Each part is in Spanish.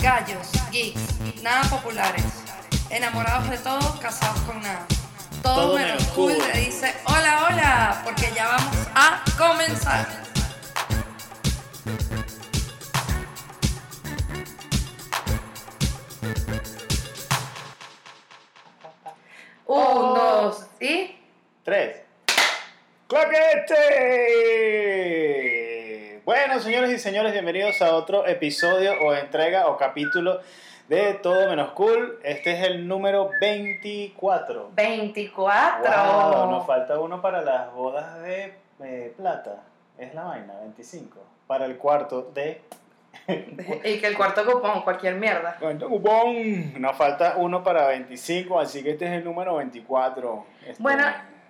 Gallos, geeks, nada populares. Enamorados de todo, casados con nada. Todo, Todo menos cool. le dice hola, hola, porque ya vamos a comenzar. Señores bienvenidos a otro episodio o entrega o capítulo de Todo Menos Cool. Este es el número 24. 24. Wow, nos falta uno para las bodas de eh, plata. Es la vaina, 25. Para el cuarto de... Y que el cuarto cupón, cualquier mierda. Cuarto cupón. Nos falta uno para 25, así que este es el número 24. Este, Bueno,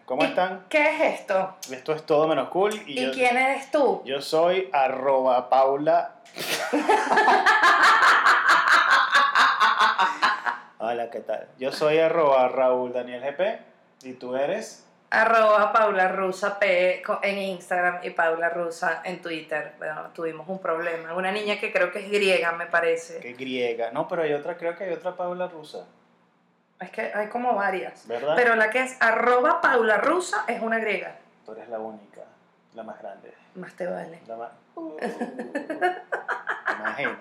¿Cómo ¿Y están? ¿Qué es esto? Esto es Todo Menos Cool. Y, ¿Y yo, quién eres tú? yo soy arroba Paula. Hola, ¿qué tal? Yo soy arroba Raúl Daniel GP. ¿Y tú eres? Arroba Paula Rusa P en Instagram y Paula Rusa en Twitter. Bueno, tuvimos un problema. Una niña que creo que es griega, me parece. Que griega. No, pero hay otra, creo que hay otra Paula rusa. Es que hay como varias. ¿Verdad? Pero la que es arroba Paula Rusa es una griega. Tú eres la única, la más grande. Más te vale. La más... Uh, ¿Te imaginas?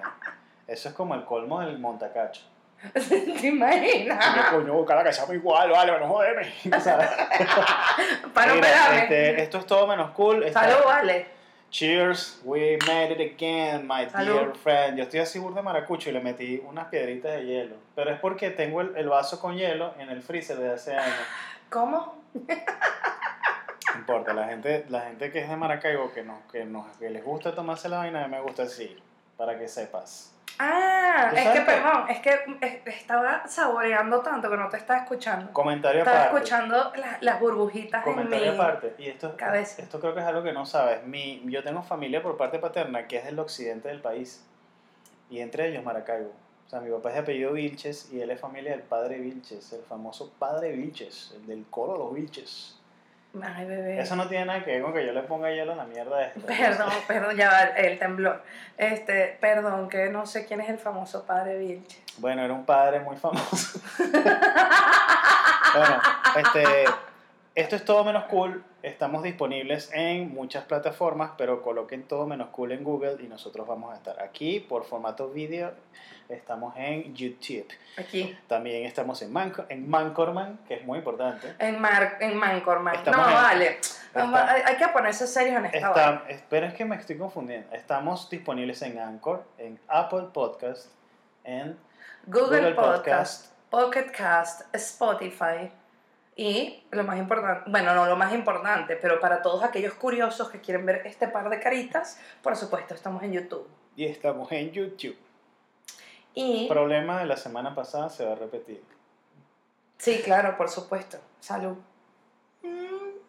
Eso es como el colmo del montacacho. ¿Te imaginas? Yo, coño, cara que seamos igual, vale, no jodeme. ¿sabes? Para Mira, operarme. este, esto es todo menos cool. Está- Salud, vale. Cheers, we made it again, my Salud. dear friend. Yo estoy así burda de maracucho y le metí unas piedritas de hielo. Pero es porque tengo el, el vaso con hielo en el freezer desde hace años. ¿Cómo? No importa, la gente, la gente que es de Maracaibo, que, no, que, no, que les gusta tomarse la vaina, a mí me gusta así, para que sepas. Ah, ¿Tú es que, perdón, es que estaba saboreando tanto que no te estaba escuchando. Comentario Estaba aparte. escuchando la- las burbujitas en Comentario mi... aparte. Y esto, cabeza. esto creo que es algo que no sabes. Mi, yo tengo familia por parte paterna que es del occidente del país. Y entre ellos Maracaibo. O sea, mi papá es de apellido Vilches y él es familia del padre Vilches, el famoso padre Vilches, el del coro de los Vilches. Ay, bebé. Eso no tiene nada que ver con que yo le ponga hielo a la mierda esta. Perdón, perdón, ya va el temblor. Este, perdón, que no sé quién es el famoso padre Vilche. Bueno, era un padre muy famoso. bueno, este, esto es todo menos cool. Estamos disponibles en muchas plataformas, pero coloquen todo menos cool en Google y nosotros vamos a estar aquí por formato vídeo. Estamos en YouTube. Aquí, También estamos en, Manco- en Mancorman, que es muy importante. en, Mar, en Mancorman. Estamos no, en- vale. está- hay, que ponerse serios en esta. Está, es- pero es que me estoy confundiendo. Estamos disponibles en Anchor, en Apple Podcast, en Google, Google Podcast, Pocket Cast, Spotify y lo más importante, bueno, no lo más importante, pero para todos aquellos curiosos que quieren ver este par de caritas, por supuesto, estamos en YouTube. y estamos en YouTube. Y problema de la semana pasada se va a repetir. sí, claro, por supuesto. Salud.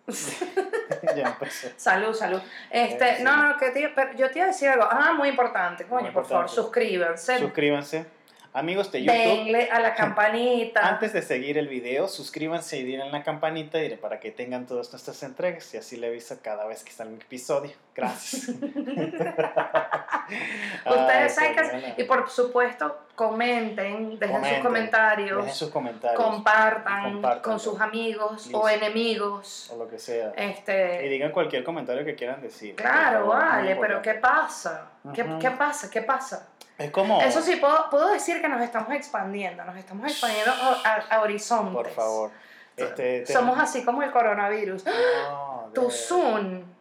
ya empezó. Salud, salud. Este, Eh, sí. no, no, que te, pero yo te iba a decir algo. Ah, muy importante, coño, Muy por favor, suscríbanse. Suscríbanse. Amigos de YouTube, Denle a la campanita. antes de seguir el video, suscríbanse y denle la campanita y para que tengan todas nuestras entregas y así le avisa cada vez que sale un episodio. Gracias. Ustedes saben. Y por supuesto, comenten, dejen Comenten, sus comentarios, Dejen sus comentarios compartan, Compartan. con sus amigos Listo. o enemigos. o lo que sea. Y Este, digan cualquier comentario que quieran decir. claro, favor, vale, pero. ¿qué pasa? ¿Qué, pasa? ¿Qué pasa? Es como... Eso sí, puedo, puedo decir que nos estamos expandiendo, nos estamos expandiendo a, horizontes. Por favor. Este, te- Somos así como el coronavirus. No, Tu Zoom.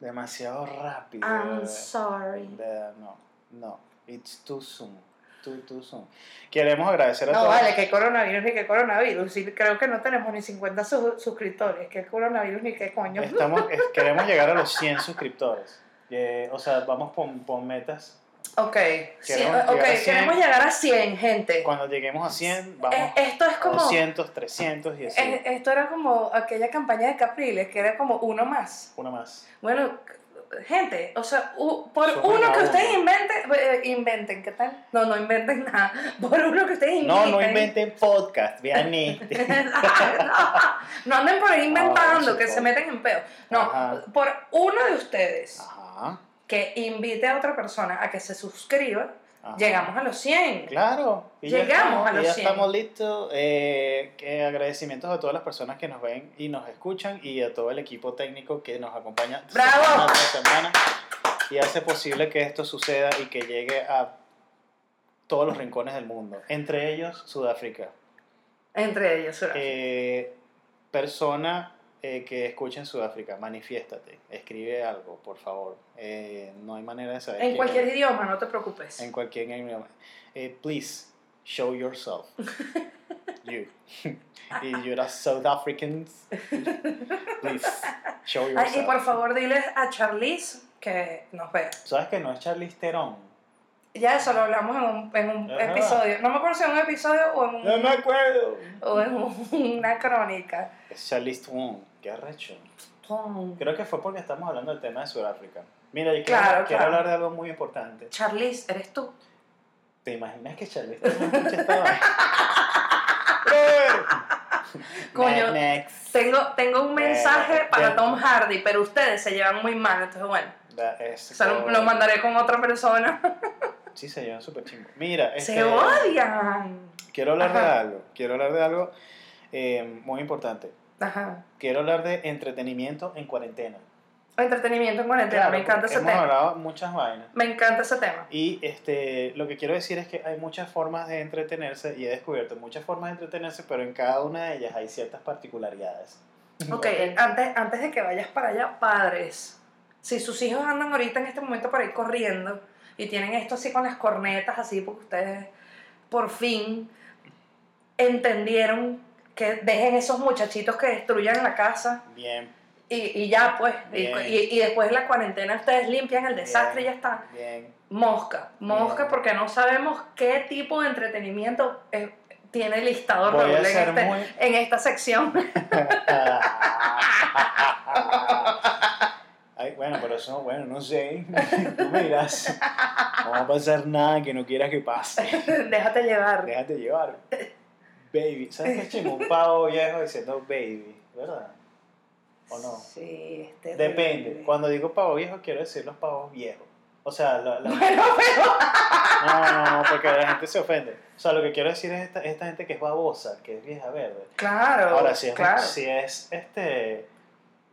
Demasiado rápido. I'm sorry. de- no, no. It's too soon. Too, too soon. Queremos agradecer a No, todos. vale, que coronavirus ni que coronavirus. Sí, creo que no tenemos ni 50 su- suscriptores. Que coronavirus ni qué coño. Estamos, es- queremos llegar a los 100 suscriptores. Eh, o sea, vamos por, por metas. Ok, sí, Queremos ok, llegar a 100. queremos llegar a 100, gente. Cuando lleguemos a 100, vamos Eh, esto es a como. 200, 300 y así. eh, esto era como aquella campaña de Capriles, que era como uno más. Una más. Bueno, gente, o sea, por uno a que uno. ustedes inventen, eh, inventen, ¿qué tal? No, no inventen nada. Por uno que ustedes No, inventen. no inventen podcast, vean este. no, no anden por ahí inventando, No, que se meten en peo. No, Ajá. por uno de ustedes Ajá, que invite a otra persona a que se suscriba, ajá. llegamos a los 100. Claro, y Llegamos estamos, a los ya 100. estamos listos. Eh, que agradecimientos a todas las personas que nos ven y nos escuchan y a todo el equipo técnico que nos acompaña ¡Bravo! semana semana y hace posible que esto suceda y que llegue a todos los rincones del mundo, entre ellos Sudáfrica. Entre ellos, Sudáfrica. Eh, persona eh, que escuche en Sudáfrica, manifiéstate, escribe algo, por favor. Eh, no hay manera de saber. en cualquier eres. idioma, no te preocupes. En cualquier idioma. Eh, please, show yourself. you. y you're a South Africans. Please, show Ay, yourself. y por favor, diles a Charlize que nos vea. ¿Sabes que no es Charlize Theron? Ya eso lo hablamos en un, en un episodio. No me acuerdo si en un episodio o en, un- acuerdo. o en un- una crónica. Es Charlize Theron. Qué arrecho. Creo que fue porque estamos hablando del tema de Sudáfrica. Mira, y quiero, Claro, quiero claro. hablar de algo muy importante. Charlize, ¿eres tú? ¿Te imaginas que Charlize Theron escucha esta vaina? Brother. Coño, Ne- Next. Tengo, tengo un mensaje para. Tom Hardy, pero ustedes se llevan muy mal, entonces bueno, Da- es- se lo, lo mandaré con otra persona. Sí, se llevan súper chingo. Mira, Se este, odian. quiero hablar de Ajá. algo. Quiero hablar de algo eh, muy importante. Ajá. Quiero hablar de entretenimiento en cuarentena. Entretenimiento en cuarentena, Claro, me encanta ese hemos tema. hablado muchas vainas. Me encanta ese tema. Y este, lo que quiero decir es que hay muchas formas de entretenerse y he descubierto muchas formas de entretenerse, pero en cada una de ellas hay ciertas particularidades. Ok, antes, antes de que vayas para allá, padres, si sus hijos andan ahorita en este momento por ahí corriendo y tienen esto así con las cornetas, así porque ustedes por fin entendieron que dejen esos muchachitos que destruyan la casa Bien, y, y ya pues, y, y, y después de la cuarentena ustedes limpian el desastre y ya está. bien. Mosca, mosca Bien. porque no sabemos qué tipo de entretenimiento eh, tiene listado Voy a Raúl en, este- muy- en esta sección. Ay, bueno, pero eso, bueno, no sé. Tú miras. No va a pasar nada que no quieras que pase. Déjate llevar. Déjate llevar. Baby. ¿Sabes qué es chimo? Un pavo viejo diciendo baby, ¿verdad? ¿O no? Sí, es terrible. Depende. Cuando digo pavo viejo, quiero decir los pavos viejos. O sea, la, la- Bueno, pero... no, no, no, porque la gente se ofende. O sea, lo que quiero decir es esta, esta gente que es babosa, que es vieja verde. Claro, Ahora, si es, claro. si es este,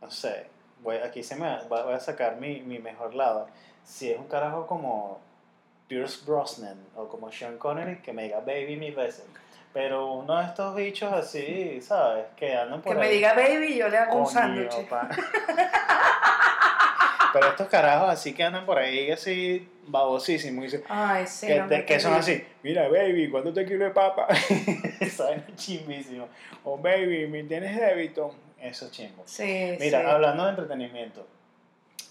no sé, voy, aquí se me va- voy a sacar mi, mi mejor lado. Si es un carajo como Pierce Brosnan o como Sean Connery, que me diga baby mil veces. Pero uno de estos bichos así, ¿sabes? Que andan por Que me ahí. diga baby y yo le hago un Coño, sándwich. pa. Pero estos carajos así que andan por ahí así babosísimos y dicen, Ay, sí. que, no, te- que son así, mira baby, ¿cuánto te quiero de papa? Saben chimbísimo. O baby, ¿me tienes débito? Eso es chimbo. Sí, Mira, sí. hablando de entretenimiento.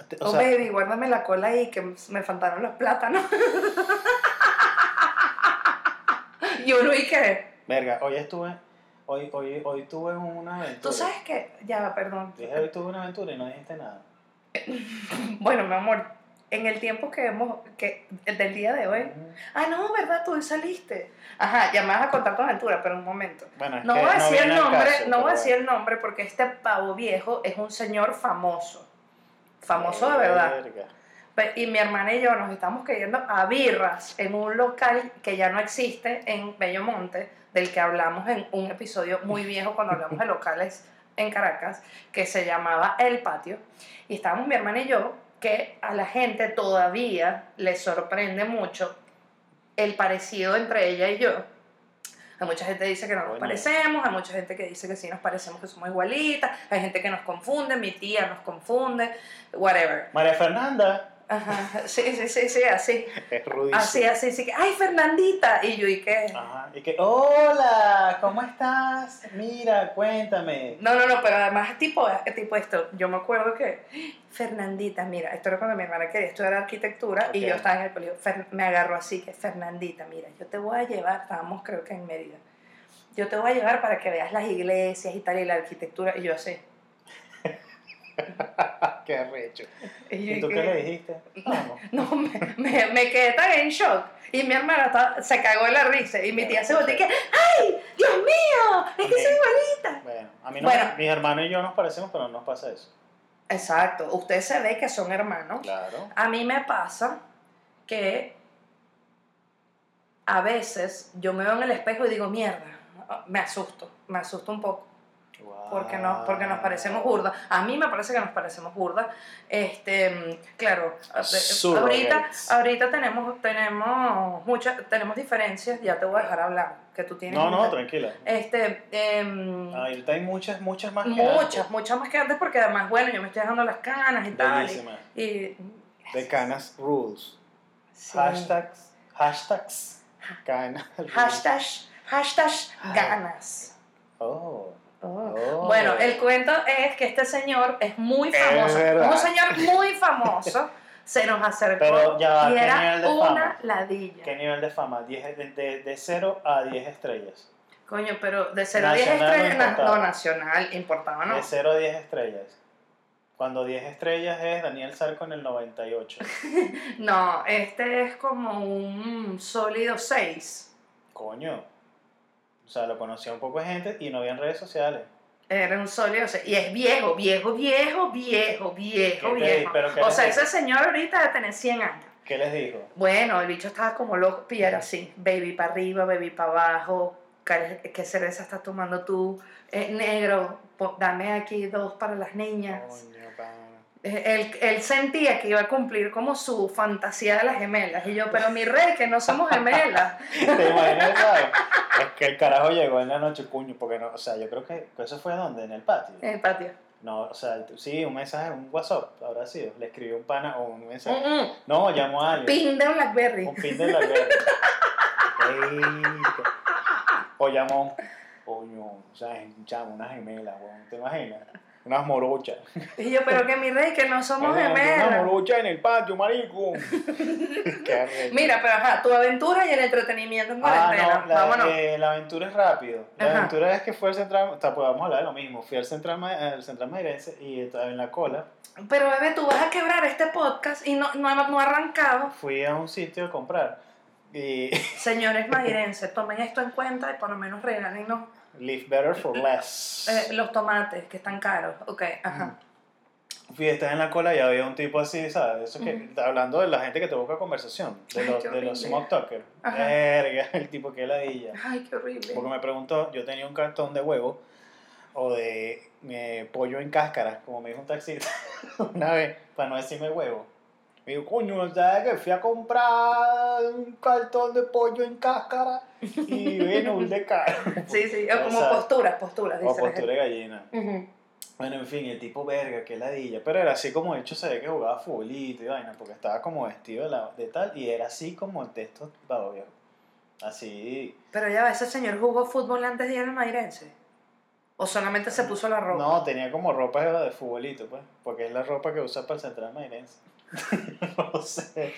te- O Oh, sea, baby, guárdame la cola ahí que me faltaron los plátanos. y uno, ¿y qué? Verga, hoy estuve, hoy, hoy, hoy tuve una aventura. Tú sabes que, ya, perdón. Dije, hoy tuve una aventura y no dijiste nada. Bueno, mi amor, en el tiempo que hemos, que, del día de hoy. Ah, no, ¿verdad? Tú hoy saliste. Ajá, ya me vas a contar tu aventura, pero un momento. Bueno, es No voy a decir el nombre, caso, no voy a decir el nombre porque este pavo viejo es un señor famoso. Famoso de verdad. Verga. Y mi hermana y yo nos estamos cayendo a birras en un local que ya no existe en Bellomonte, del que hablamos en un episodio muy viejo cuando hablamos de locales en Caracas, que se llamaba El Patio. Y estábamos mi hermana y yo, que a la gente todavía le sorprende mucho el parecido entre ella y yo. Hay mucha gente que dice que no nos parecemos, hay mucha gente que dice que sí nos parecemos, que somos igualitas, hay gente que nos confunde, mi tía nos confunde, whatever. María Fernanda Ajá, sí, sí, sí, sí, así. es rudísima. Así, así, sí que, ay, Fernandita. Y yo, ¿y qué? Ajá. Y que, hola, ¿cómo estás? Mira, cuéntame. No, no, no, pero además tipo, tipo esto, yo me acuerdo que, Fernandita, mira, esto era cuando mi hermana quería estudiar arquitectura y Ok. yo estaba en el colegio, Fer- me agarró así, que Fernandita, mira, yo te voy a llevar, estábamos creo que en Mérida, yo te voy a llevar para que veas las iglesias y tal, y la arquitectura, y yo así. Qué arrecho. Y, yo ¿Y tú qué le dijiste? Vamos. No, me, me, me quedé tan en shock. Y mi hermana estaba- se cagó de la risa. Y mi tía se volteó y que, ¡ay! ¡Dios mío! ¡Es que soy igualita! Bueno, a mí no, Bueno. mis hermanos y yo nos parecemos, pero no nos pasa eso. Exacto. Usted se ve que son hermanos. Claro. A mí me pasa que a veces yo me veo en el espejo y digo, mierda, me asusto, me asusto un poco. Porque, no, porque nos parecemos burdas. A mí me parece que nos parecemos burdas. Este, claro, eh, Surrogates. ahorita, ahorita tenemos, tenemos muchas, tenemos diferencias, ya te voy a dejar hablar, que tú tienes. No, no, muchas- tranquila. Este, em, Ahorita hay muchas, muchas más que muchas, antes. muchas más que antes, porque además, bueno, yo me estoy dejando las canas y tal. y-. Y, De canas rules. sí. Hashtags. Hashtags. Canas. rules. Hashtag, hashtag ganas. Oh. Oh. Bueno, el cuento es que este señor es muy Es famoso. verdad. un señor muy famoso se nos acercó Pero ya y ¿qué era nivel de una fama? ladilla. ¿Qué nivel de fama? 10, de, de, de 0 a 10 estrellas. Coño, pero de 0 a 10 Nacional o estrellas, importado. no, nacional, importaba, ¿no? De 0 a 10 estrellas. Cuando 10 estrellas es Daniel Sarco en el 98. No, este es como un sólido 6. Coño. O sea, lo conocía un poco de gente y no había en redes sociales. Era un sólido 6. Y es viejo, viejo, viejo, viejo, viejo, ¿Qué te- viejo. O sea, dijo? ese señor ahorita debe tener 100 años. ¿Qué les dijo? Bueno, el bicho estaba como loco, y era así, baby para arriba, baby para abajo, ¿qué, cerveza estás tomando tú? Eh, negro, dame aquí dos para las niñas. Coño, Él, él sentía que iba a cumplir como su fantasía de las gemelas, y yo, pero mi rey, que no somos gemelas. ¿Te imaginas, sabes? Es que el carajo llegó en la noche, coño, porque no, o sea, yo creo que eso fue donde, en el patio. En el patio. No, o sea, sí, un mensaje, un WhatsApp, habrá sido. Le escribió un pana o un mensaje. Mm, mm. No, llamó a alguien. Pin de Blackberry. Un pin de. Ey, o llamó, coño, o sea, llama una gemela, ¿te imaginas? Unas morochas. Y yo, pero que mi rey, que no somos Una gemelas. morocha en el patio, marico. Mira, pero ajá, tu aventura y el entretenimiento en Ah, cuarentena. no, la, Vámonos. eh, la aventura es rápido. La Ajá. aventura es que fue al central, o sea, pues vamos a hablar de lo mismo. Fui al central, al central Mairense y estaba en la cola. Pero bebé, tú vas a quebrar este podcast y no, no, ha- no ha arrancado. Fui a un sitio a comprar y Señores mairenses, tomen esto en cuenta y por lo menos regálenos live better for less. eh, los tomates que están caros. Ok, ajá. Fui, estaba en la cola y había un tipo así, ¿sabes? Eso que, hablando de la gente que te busca conversación, de Ay, los, de los smoke talkers. Verga, el tipo que ladilla. Ay, qué horrible. Porque me preguntó, yo tenía un cartón de huevo o de eh, pollo en cáscara, como me dijo un taxista una vez, para no decirme huevo. Me dijo, coño, ¿sabes que fui a comprar un cartón de pollo en cáscara y vino un de caro? Sí, sí, o como posturas, posturas, dice O postura de gallina. Bueno, en fin, el tipo verga, que ladilla. Pero era así como, de hecho, se ve que jugaba futbolito y vaina, porque estaba como vestido de, la, de tal, y era así como el texto babos viejo. Así. Pero ya, ese señor jugó fútbol antes de ir al mairense. ¿O solamente se puso la ropa? No, tenía como ropa de futbolito, pues, porque es la ropa que usa para el central mairense. no sé.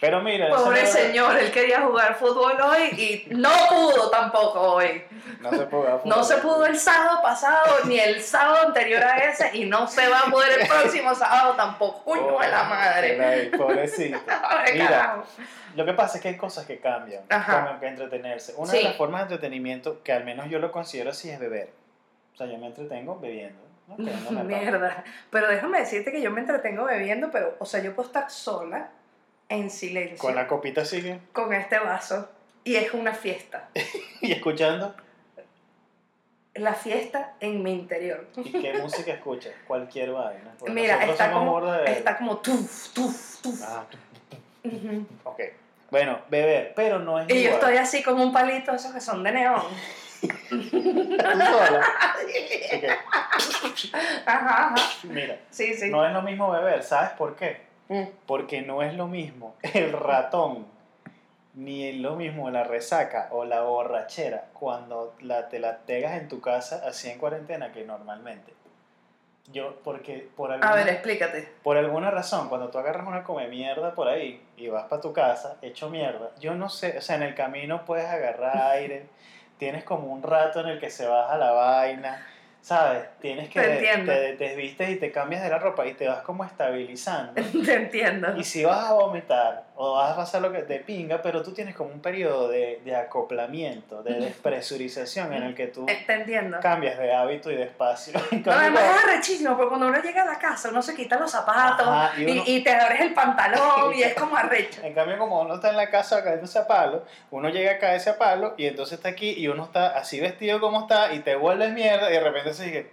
Pero mira, Pobre no- señor, él quería jugar fútbol hoy y no pudo tampoco hoy. No se pudo No se pudo el sábado pasado ni el sábado anterior a ese y no se va a poder el próximo sábado tampoco. Coño de la madre. Pobrecito. Mira, carajo. Lo que pasa es que hay cosas que cambian, Ajá. que entretenerse. Una Sí. de las formas de entretenimiento que al menos yo lo considero así es beber. O sea, yo me entretengo bebiendo. Que no. Mierda. Pero déjame decirte que yo me entretengo bebiendo, pero, o sea, yo puedo estar sola, en silencio, Con la copita sigue con este vaso y es una fiesta. y escuchando. La fiesta en mi interior. ¿Y qué música escuchas? Cualquier vaina. Porque Mira, está como, de- está como tuf, tuf, tuf. Ah, ok. Bueno, beber, pero no es Y yo estoy así con un palito, esos que son de neón. ¿Tú sola? Ajá, ajá. Mira, Sí, sí. no es lo mismo beber. ¿Sabes por qué? Mm. Porque no es lo mismo el ratón, ni es lo mismo la resaca o la borrachera cuando la, te la pegas en tu casa así en cuarentena que normalmente. Yo, porque por alguna, A ver, explícate. por alguna razón, cuando tú agarras una come mierda por ahí y vas para tu casa hecho mierda, yo no sé, o sea, en el camino puedes agarrar aire, tienes como un rato en el que se baja la vaina, ¿sabes? Tienes que, Te te desvistes y te cambias de la ropa y te vas como estabilizando. Te entiendo. Y si vas a vomitar o vas a pasar lo que te pinga, pero tú tienes como un periodo de, de acoplamiento, de despresurización en el que tú Te entiendo. cambias de hábito y de espacio. No, además es arrechísimo, porque cuando uno llega a la casa, uno se quita los zapatos Ajá, y y, uno- y te abres el pantalón y es como arrecho. En cambio, como uno está en la casa cayéndose a palo, uno llega a caerse a palo y entonces está aquí y uno está así vestido como está y te vuelves mierda y de repente se dice,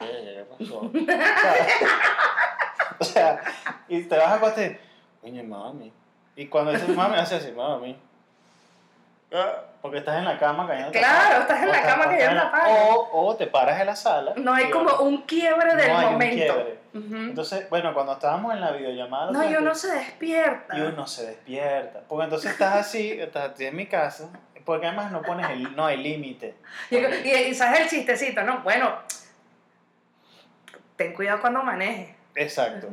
"Eh, ¿qué pasó?" O sea, y te vas a acostar y, oye, mami. Y cuando dices mami, hace así, mami. Ah, Porque estás en la cama cayendo Claro, estás en la cama cayendo a palo. O, o te paras en la sala. No hay como un quiebre del no hay un momento. quiebre. Ujú. Entonces, bueno, cuando estábamos en la videollamada. No, y uno se despierta. y uno se despierta. Porque entonces estás así, estás así en mi casa, porque además no pones el, no hay límite. Y, y- y sabes el chistecito, ¿no? Bueno, ten cuidado cuando manejes. Exacto.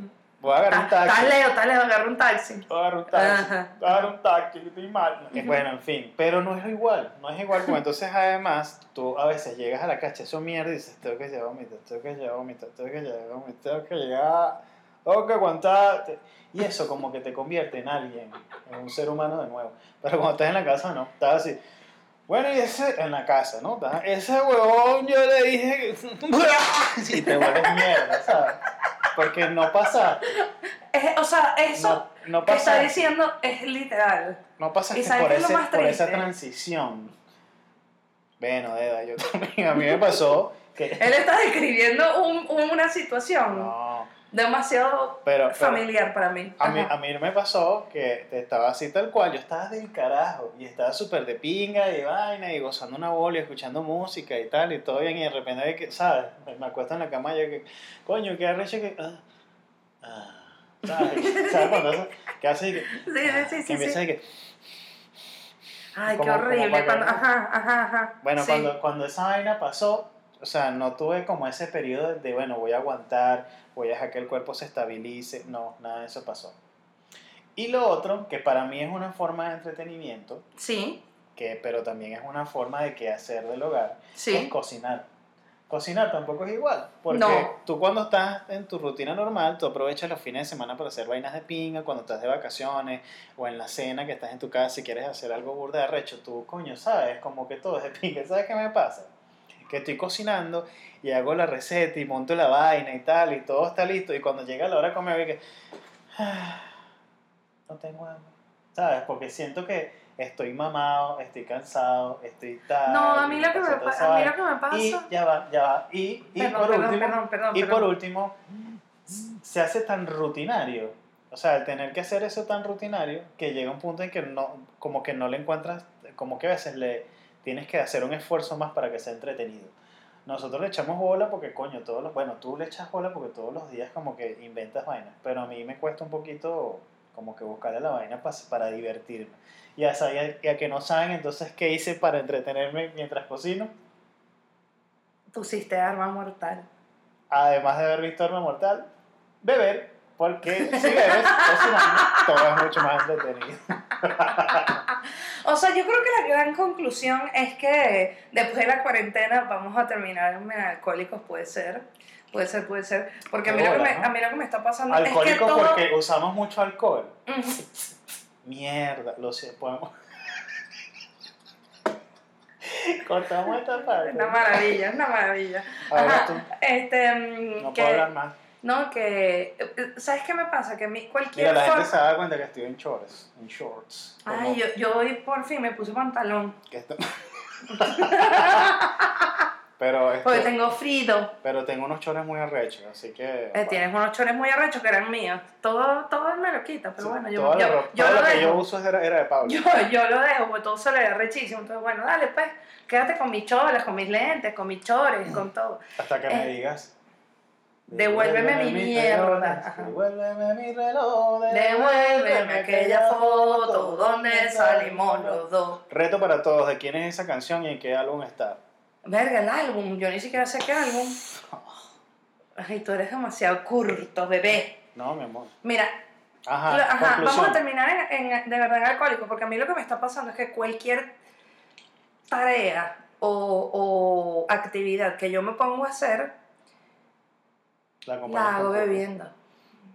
Voy a agarrar un Estás taxi. leo, estás leo, agarra un taxi. Voy a agarrar un taxi. Ajá. Voy a agarrar un taxi, estoy mal. Ujú. Bueno, en fin. Pero no es igual. No es igual. Porque entonces, además, tú a veces llegas a la cacha, eso mierda, y dices: Tengo que llevar vomito, tengo que llevar vomito, tengo que llevar vomito, tengo que llegar. Tengo que aguantar. Y eso, como que te convierte en alguien, en un ser humano de nuevo. Pero cuando estás en la casa, no. Estás así. Bueno, y ese, en la casa, ¿no? Estás- Ese huevón yo le dije que... Y te vuelves mierda, ¿sabes? Porque no pasa... Es- o sea, eso no, no que está diciendo es literal. no pasa ¿Y que por, ese, por esa transición. Bueno, Eda, yo también, a mí me pasó que... Él está describiendo un- una situación No, demasiado pero... pero familiar para mí. a, mí, a mí me pasó que estaba así tal cual, yo estaba del carajo y estaba súper de pinga y vaina y gozando una bola y escuchando música y tal y todo bien y de repente, que, ¿sabes? Me acuesto en la cama y yo que, coño, qué arrecho que... Ah, ah, ¿sabes? ¿Sabes cuando eso? Que hace que... Sí, sí, sí, que sí, que... Ay, qué como- horrible. Cuando, ajá, ajá, ajá. Bueno, Sí. cuando, cuando esa vaina pasó, o sea, no tuve como ese periodo de, bueno, voy a aguantar, voy a dejar que el cuerpo se estabilice. No, nada de eso pasó. Y lo otro, que para mí es una forma de entretenimiento, Sí, que, pero también es una forma de qué hacer del hogar, es sí. cocinar. Cocinar tampoco es igual, porque No. tú cuando estás en tu rutina normal, tú aprovechas los fines de semana para hacer vainas de pinga, cuando estás de vacaciones o en la cena que estás en tu casa y quieres hacer algo burda de arrecho, tú, coño, sabes, como que todo es de pinga, ¿sabes qué me pasa? Que estoy cocinando y hago la receta y monto la vaina y tal y todo está listo y cuando llega la hora de comer, y que, "Ah, no tengo hambre, ¿sabes? Porque siento que estoy mamado, estoy cansado, estoy tal. No, a mí lo que me, pasa a mí lo que me pasa. Y ya va, ya va. Y, y Perdón, por perdón, último, perdón, y por último, se hace tan rutinario. O sea, el tener que hacer eso tan rutinario que llega un punto en que no, como que no le encuentras, como que a veces le tienes que hacer un esfuerzo más para que sea entretenido. Nosotros le echamos bola porque, coño, todos los, bueno, tú le echas bola porque todos los días como que inventas vainas, pero a mí me cuesta un poquito como que buscarle la vaina pa- para divertirme. Y a, y a que no saben entonces qué hice para entretenerme mientras cocino, Pusiste arma mortal. además de haber visto Arma Mortal, beber, porque si bebes, cocinando, todo es mucho más entretenido. O sea, yo creo que la gran conclusión es que después de la cuarentena vamos a terminar en alcohólicos, puede ser. Puede ser, puede ser. Porque a mí, lo que me, ¿no? a mí lo que me está pasando es que Alcohólico todo... porque usamos mucho alcohol. Mierda, lo sé, podemos. Cortamos esta parte. Una maravilla, una maravilla. Ahora Ajá, tú, Este, mm, no que, puedo hablar más. No, que... eh, ¿Sabes qué me pasa? Que a mí Mira, cualquier la gente se da cuenta que estoy en shorts. En shorts. Ay, Como yo, yo hoy por fin me puse pantalón. que esto- pero, esto- Porque tengo frío. pero tengo unos chores muy arrechos, así que. Eh, tienes unos chores muy arrechos que eran míos. Todo, todo me lo quita, pero Sí, bueno, yo, toda la yo, ropa- yo todo lo lo que yo uso era, era de Pablo. Yo, yo lo dejo, porque todo se le da rechísimo. Entonces, bueno, dale, pues, quédate con mis cholas, con mis lentes, con mis chores, con todo. Hasta que me Eh, digas. Devuélveme mi mierda. Devuélveme mi reloj. Devuélveme aquella foto donde salimos los dos. Reto para todos, ¿de quién es esa canción y en qué álbum está? Verga, el álbum, yo ni siquiera sé qué álbum. Ay, tú eres demasiado curto, bebé. No, mi amor. Mira, Ajá, Lo- ajá, vamos a terminar en, en- de verdad en alcohólico, porque a mí lo que me está pasando es que cualquier tarea o, o actividad que yo me pongo a hacer, La, la hago bebiendo.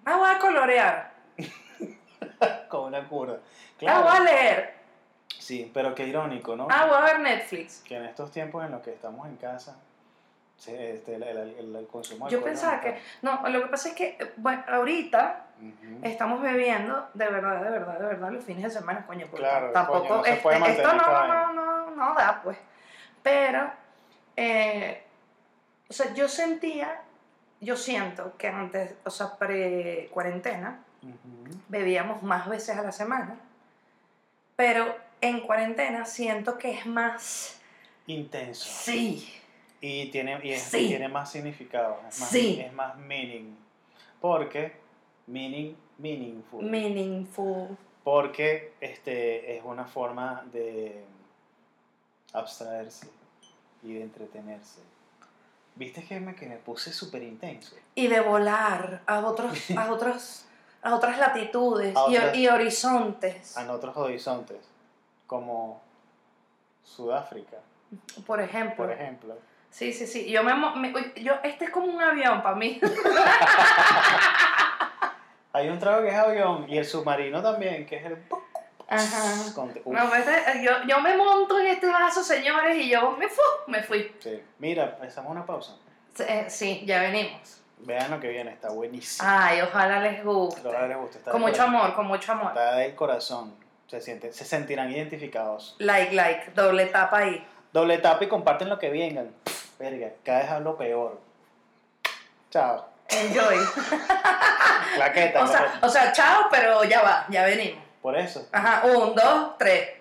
Ah, voy a colorear. Con una cura. Ah, voy a Claro. leer. Sí, pero qué irónico, ¿no? Ah, voy a ver Netflix. Que en estos tiempos en los que estamos en casa, este, el, el- el- consumo Yo pensaba que, no, lo que pasa es que, eh, bueno, ahorita estamos bebiendo de verdad, de verdad, de verdad los fines de semana, coño, porque Claro, tampoco, coño, no este, mantener esto no, no, no, no da, pues. Pero, eh, o sea, yo sentía, yo siento que antes, o sea, pre-cuarentena, bebíamos más veces a la semana, pero en cuarentena siento que es más, Intenso. sí, Y tiene, y es- Sí. tiene más significado, es más, Sí. es más meaning. Porque, meaning, meaningful. meaningful. porque este, es una forma de abstraerse y de entretenerse. ¿Viste que me, que me puse súper intenso? y de volar a otros a otros a otras latitudes A y, otras- y horizontes A otros horizontes, como Sudáfrica, por ejemplo. Por ejemplo. sí sí sí. Yo me, me- yo este es como un avión para mí. Hay un trago que es avión y el submarino también, que es el... Ajá. con- No, este- yo, yo me monto en este vaso señores y yo me fu me fui sí. Mira, hacemos una pausa. Eh, sí ya venimos Vean lo que viene, está buenísimo. ay ojalá les guste Ojalá les guste, está con mucho corazón. amor con mucho amor Está del corazón. Se, sienten, se sentirán identificados. like like doble tapa ahí Doble tapa y comparten lo que vengan. Verga, cada vez hablo peor. Chao. enjoy Claqueta. o sea o sea chao pero ya va ya venimos Por eso. ajá un dos tres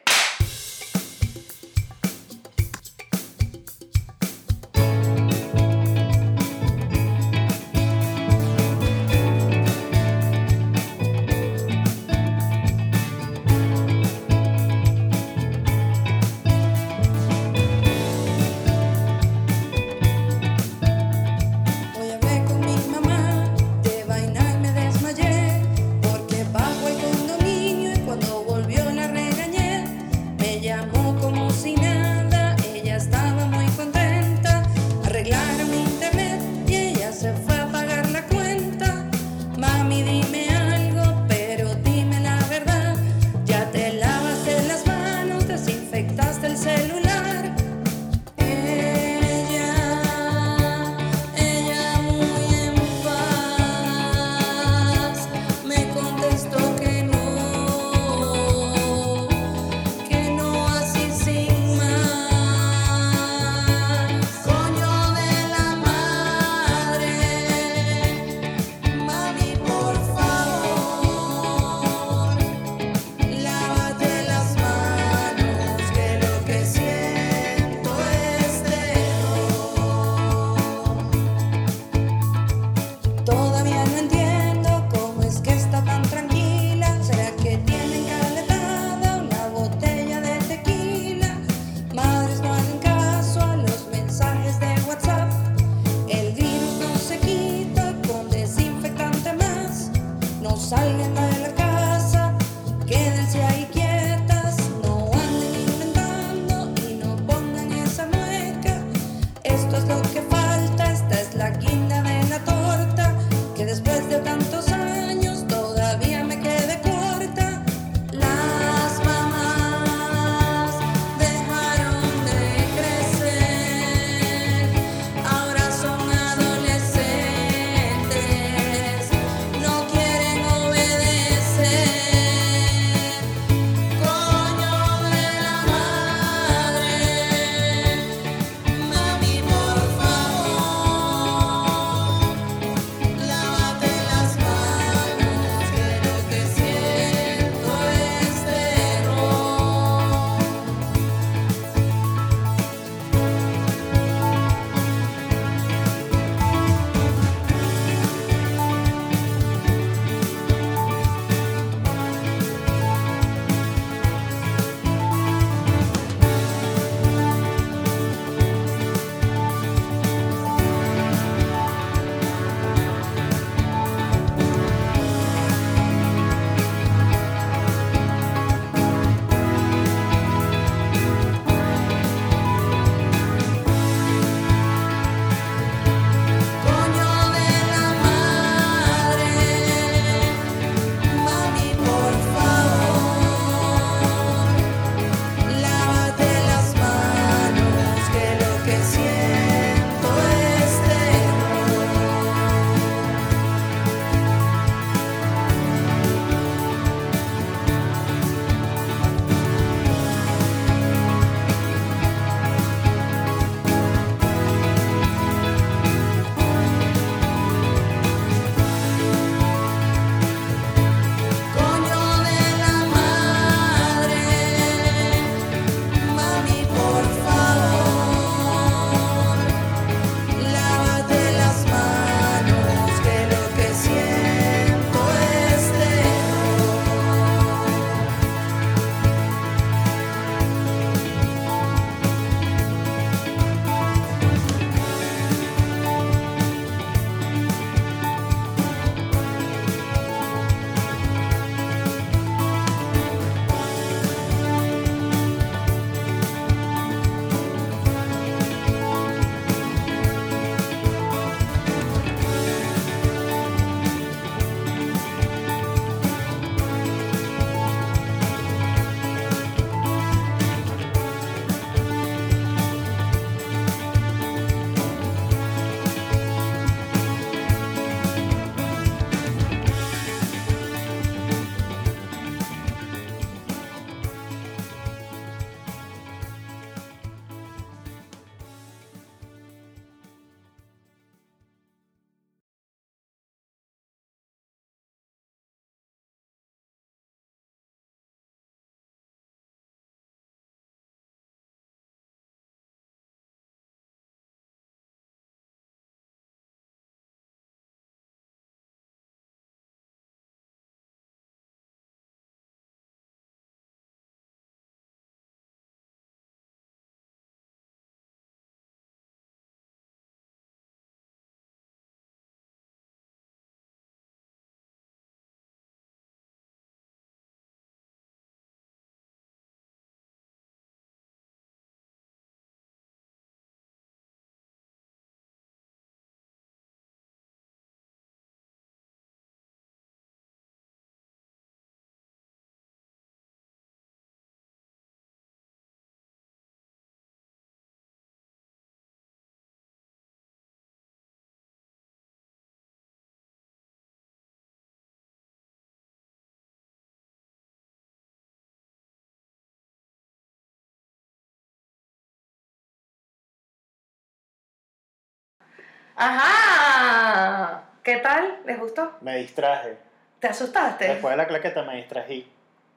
¡Ajá! ¿Qué tal? ¿Les gustó? Me distraje. ¿Te asustaste? Después de la claqueta me distrají.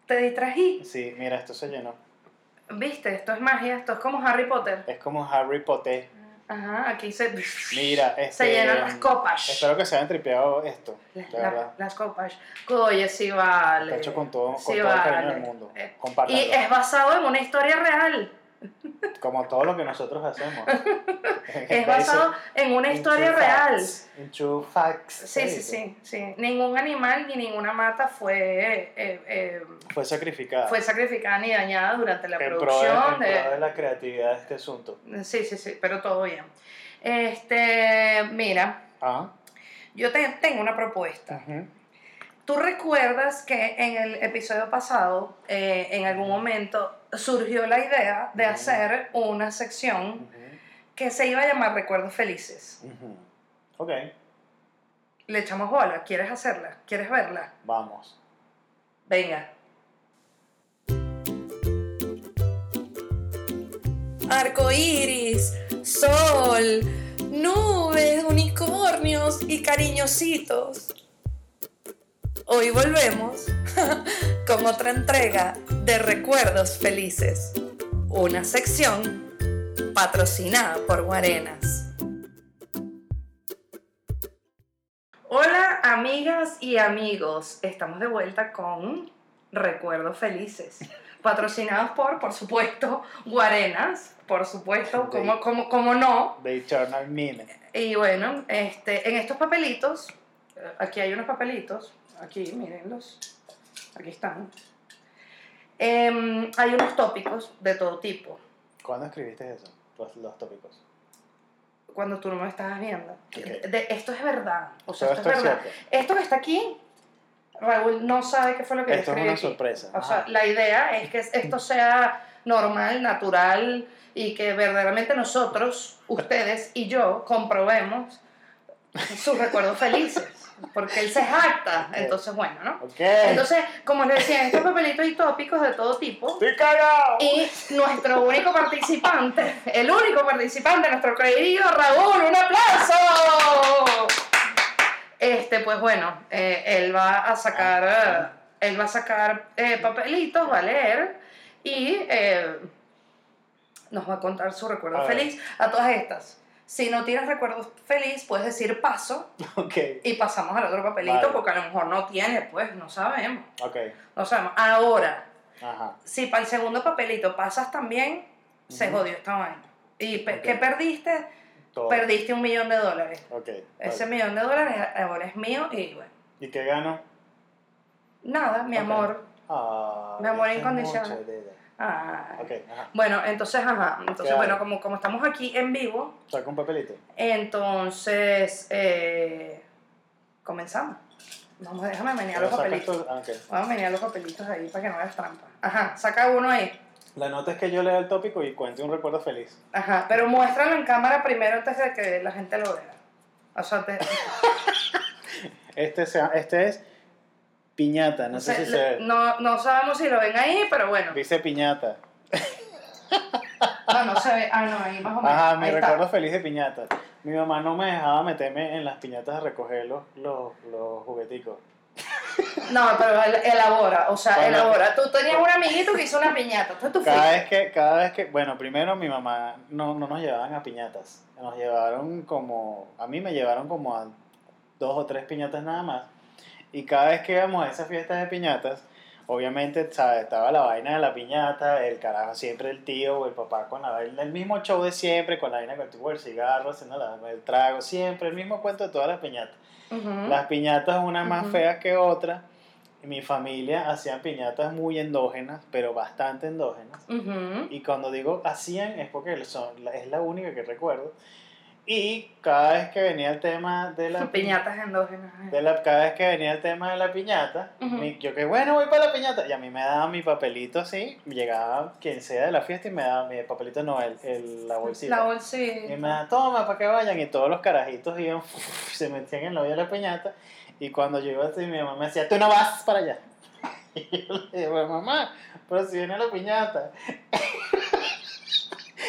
¿Te distrají? Sí, mira, esto se llenó. ¿Viste? Esto es magia, esto es como Harry Potter. Es como Harry Potter. Ajá, aquí se... Mira, este, Se llenan las copas. Espero que se hayan tripeado esto, La- verdad. las copas. Oye, sí vale. Está hecho con todo, con Sí todo el cariño vale. del mundo. Eh. Y es basado en una historia real. Como todo lo que nosotros hacemos. Es basado en una historia real. facts. In true facts. Sí, ¿se sí, sí, sí. Ningún animal ni ninguna mata fue, eh, eh, Fue sacrificada. fue sacrificada ni dañada durante la en pro, de, producción. en de- pro de la creatividad de este asunto. Sí, sí, sí, pero todo bien. Este, mira, Ah. yo te, tengo una propuesta. ujú. ¿Tú recuerdas que en el episodio pasado, eh, en algún momento, surgió la idea de hacer una sección que se iba a llamar Recuerdos Felices? Ok, Le echamos bola. ¿Quieres hacerla? ¿Quieres verla? vamos. Venga. Arco iris, sol, nubes, unicornios y cariñositos. Hoy volvemos con otra entrega de Recuerdos Felices, una sección patrocinada por Guarenas. Hola amigas y amigos, estamos de vuelta con Recuerdos Felices, patrocinados por, por supuesto, Guarenas, por supuesto, como, como, como no. The Eternal Mine. Y bueno, este, en estos papelitos, aquí hay unos papelitos, aquí mírenlos, aquí están. Em, hay unos tópicos de todo tipo. ¿Cuándo escribiste eso? Los, los tópicos. Cuando tú no me estabas viendo. De- esto es verdad. O sea, esto, es verdad. Esto que está aquí, Raúl no sabe qué fue lo que yo Esto es escribí una aquí. sorpresa. O sea, Ajá. la idea es que esto sea normal, natural y que verdaderamente nosotros, ustedes y yo comprobemos sus recuerdos felices. Porque él se jacta. Entonces, bueno, ¿no? Entonces, como les decía, estos papelitos y tópicos de todo tipo. ¡Estoy cagado! Y nuestro único participante, el único participante, nuestro querido Raúl, un aplauso. Este, pues bueno, eh, él va a sacar, eh, él va a sacar eh, papelitos, va a leer y eh, nos va a contar su recuerdo A feliz a todas estas. Si no tienes recuerdos feliz, puedes decir paso Ok, y pasamos al otro papelito Vale. porque a lo mejor no tiene, pues no sabemos, ok. no sabemos. Ahora, Ajá. si para el segundo papelito pasas también, se jodió esta vaina. ¿Y pe- Ok. qué perdiste? Todo. Perdiste un millón de dólares. Ok. Ese vale. millón de dólares ahora es mío y bueno. ¿Y qué gano? Nada, mi amor. Ah, Mi amor incondicional. Mucho de- Ah. Ok, ajá. Bueno, entonces, ajá. Entonces, Claro. bueno, como, como estamos aquí en vivo, Saca un papelito. entonces eh, comenzamos. Vamos, déjame menear los Sacas papelitos. tu- ah, ok. Vamos a menear los papelitos ahí para que no hagas trampa. Ajá, saca uno ahí. La nota es que yo lea el tópico y cuente un recuerdo feliz. Ajá, pero muéstralo en cámara primero antes de que la gente lo vea. O sea, te- Este, sea, este es piñata, no o sé sea, si se ve. no, no sabemos si lo ven ahí, pero bueno. Dice piñata. No, no se ve. Ah, no, ahí más o menos. Ajá, Ahí está. recuerdo feliz de piñata. Mi mamá no me dejaba meterme en las piñatas a recoger los, los, los jugueticos. No, pero el- elabora, o sea, Bueno. elabora. Tú tenías un amiguito que hizo una piñata, entonces tú Cada vez que, cada vez que, bueno, primero mi mamá no, no nos llevaban a piñatas. Nos llevaron como, a mí me llevaron como a dos o tres piñatas nada más. Y cada vez que íbamos a esas fiestas de piñatas, obviamente, ¿sabes? Estaba la vaina de la piñata, el carajo siempre el tío o el papá con la vaina, el mismo show de siempre, con la vaina con el cigarro, haciendo la, el trago, siempre, el mismo cuento de todas las piñatas. Las piñatas, unas más Ujú. feas que otras. Y mi familia hacían piñatas muy endógenas, pero bastante endógenas. Y cuando digo hacían es porque son, es la única que recuerdo. Y cada vez que venía el tema de la Piñatas endógenas. de la, cada vez que venía el tema de la piñata, mi- yo que bueno, voy para la piñata. Y a mí me daba mi papelito así, llegaba quien sea de la fiesta y me daba mi papelito, no, el, el- la bolsita. La y bolsita. me daba, toma, para que vayan. Y todos los carajitos iban, se metían en la olla de la piñata. Y cuando yo iba así, mi mamá me decía, tú no vas para allá. Y yo le digo, mamá, pero si viene la piñata.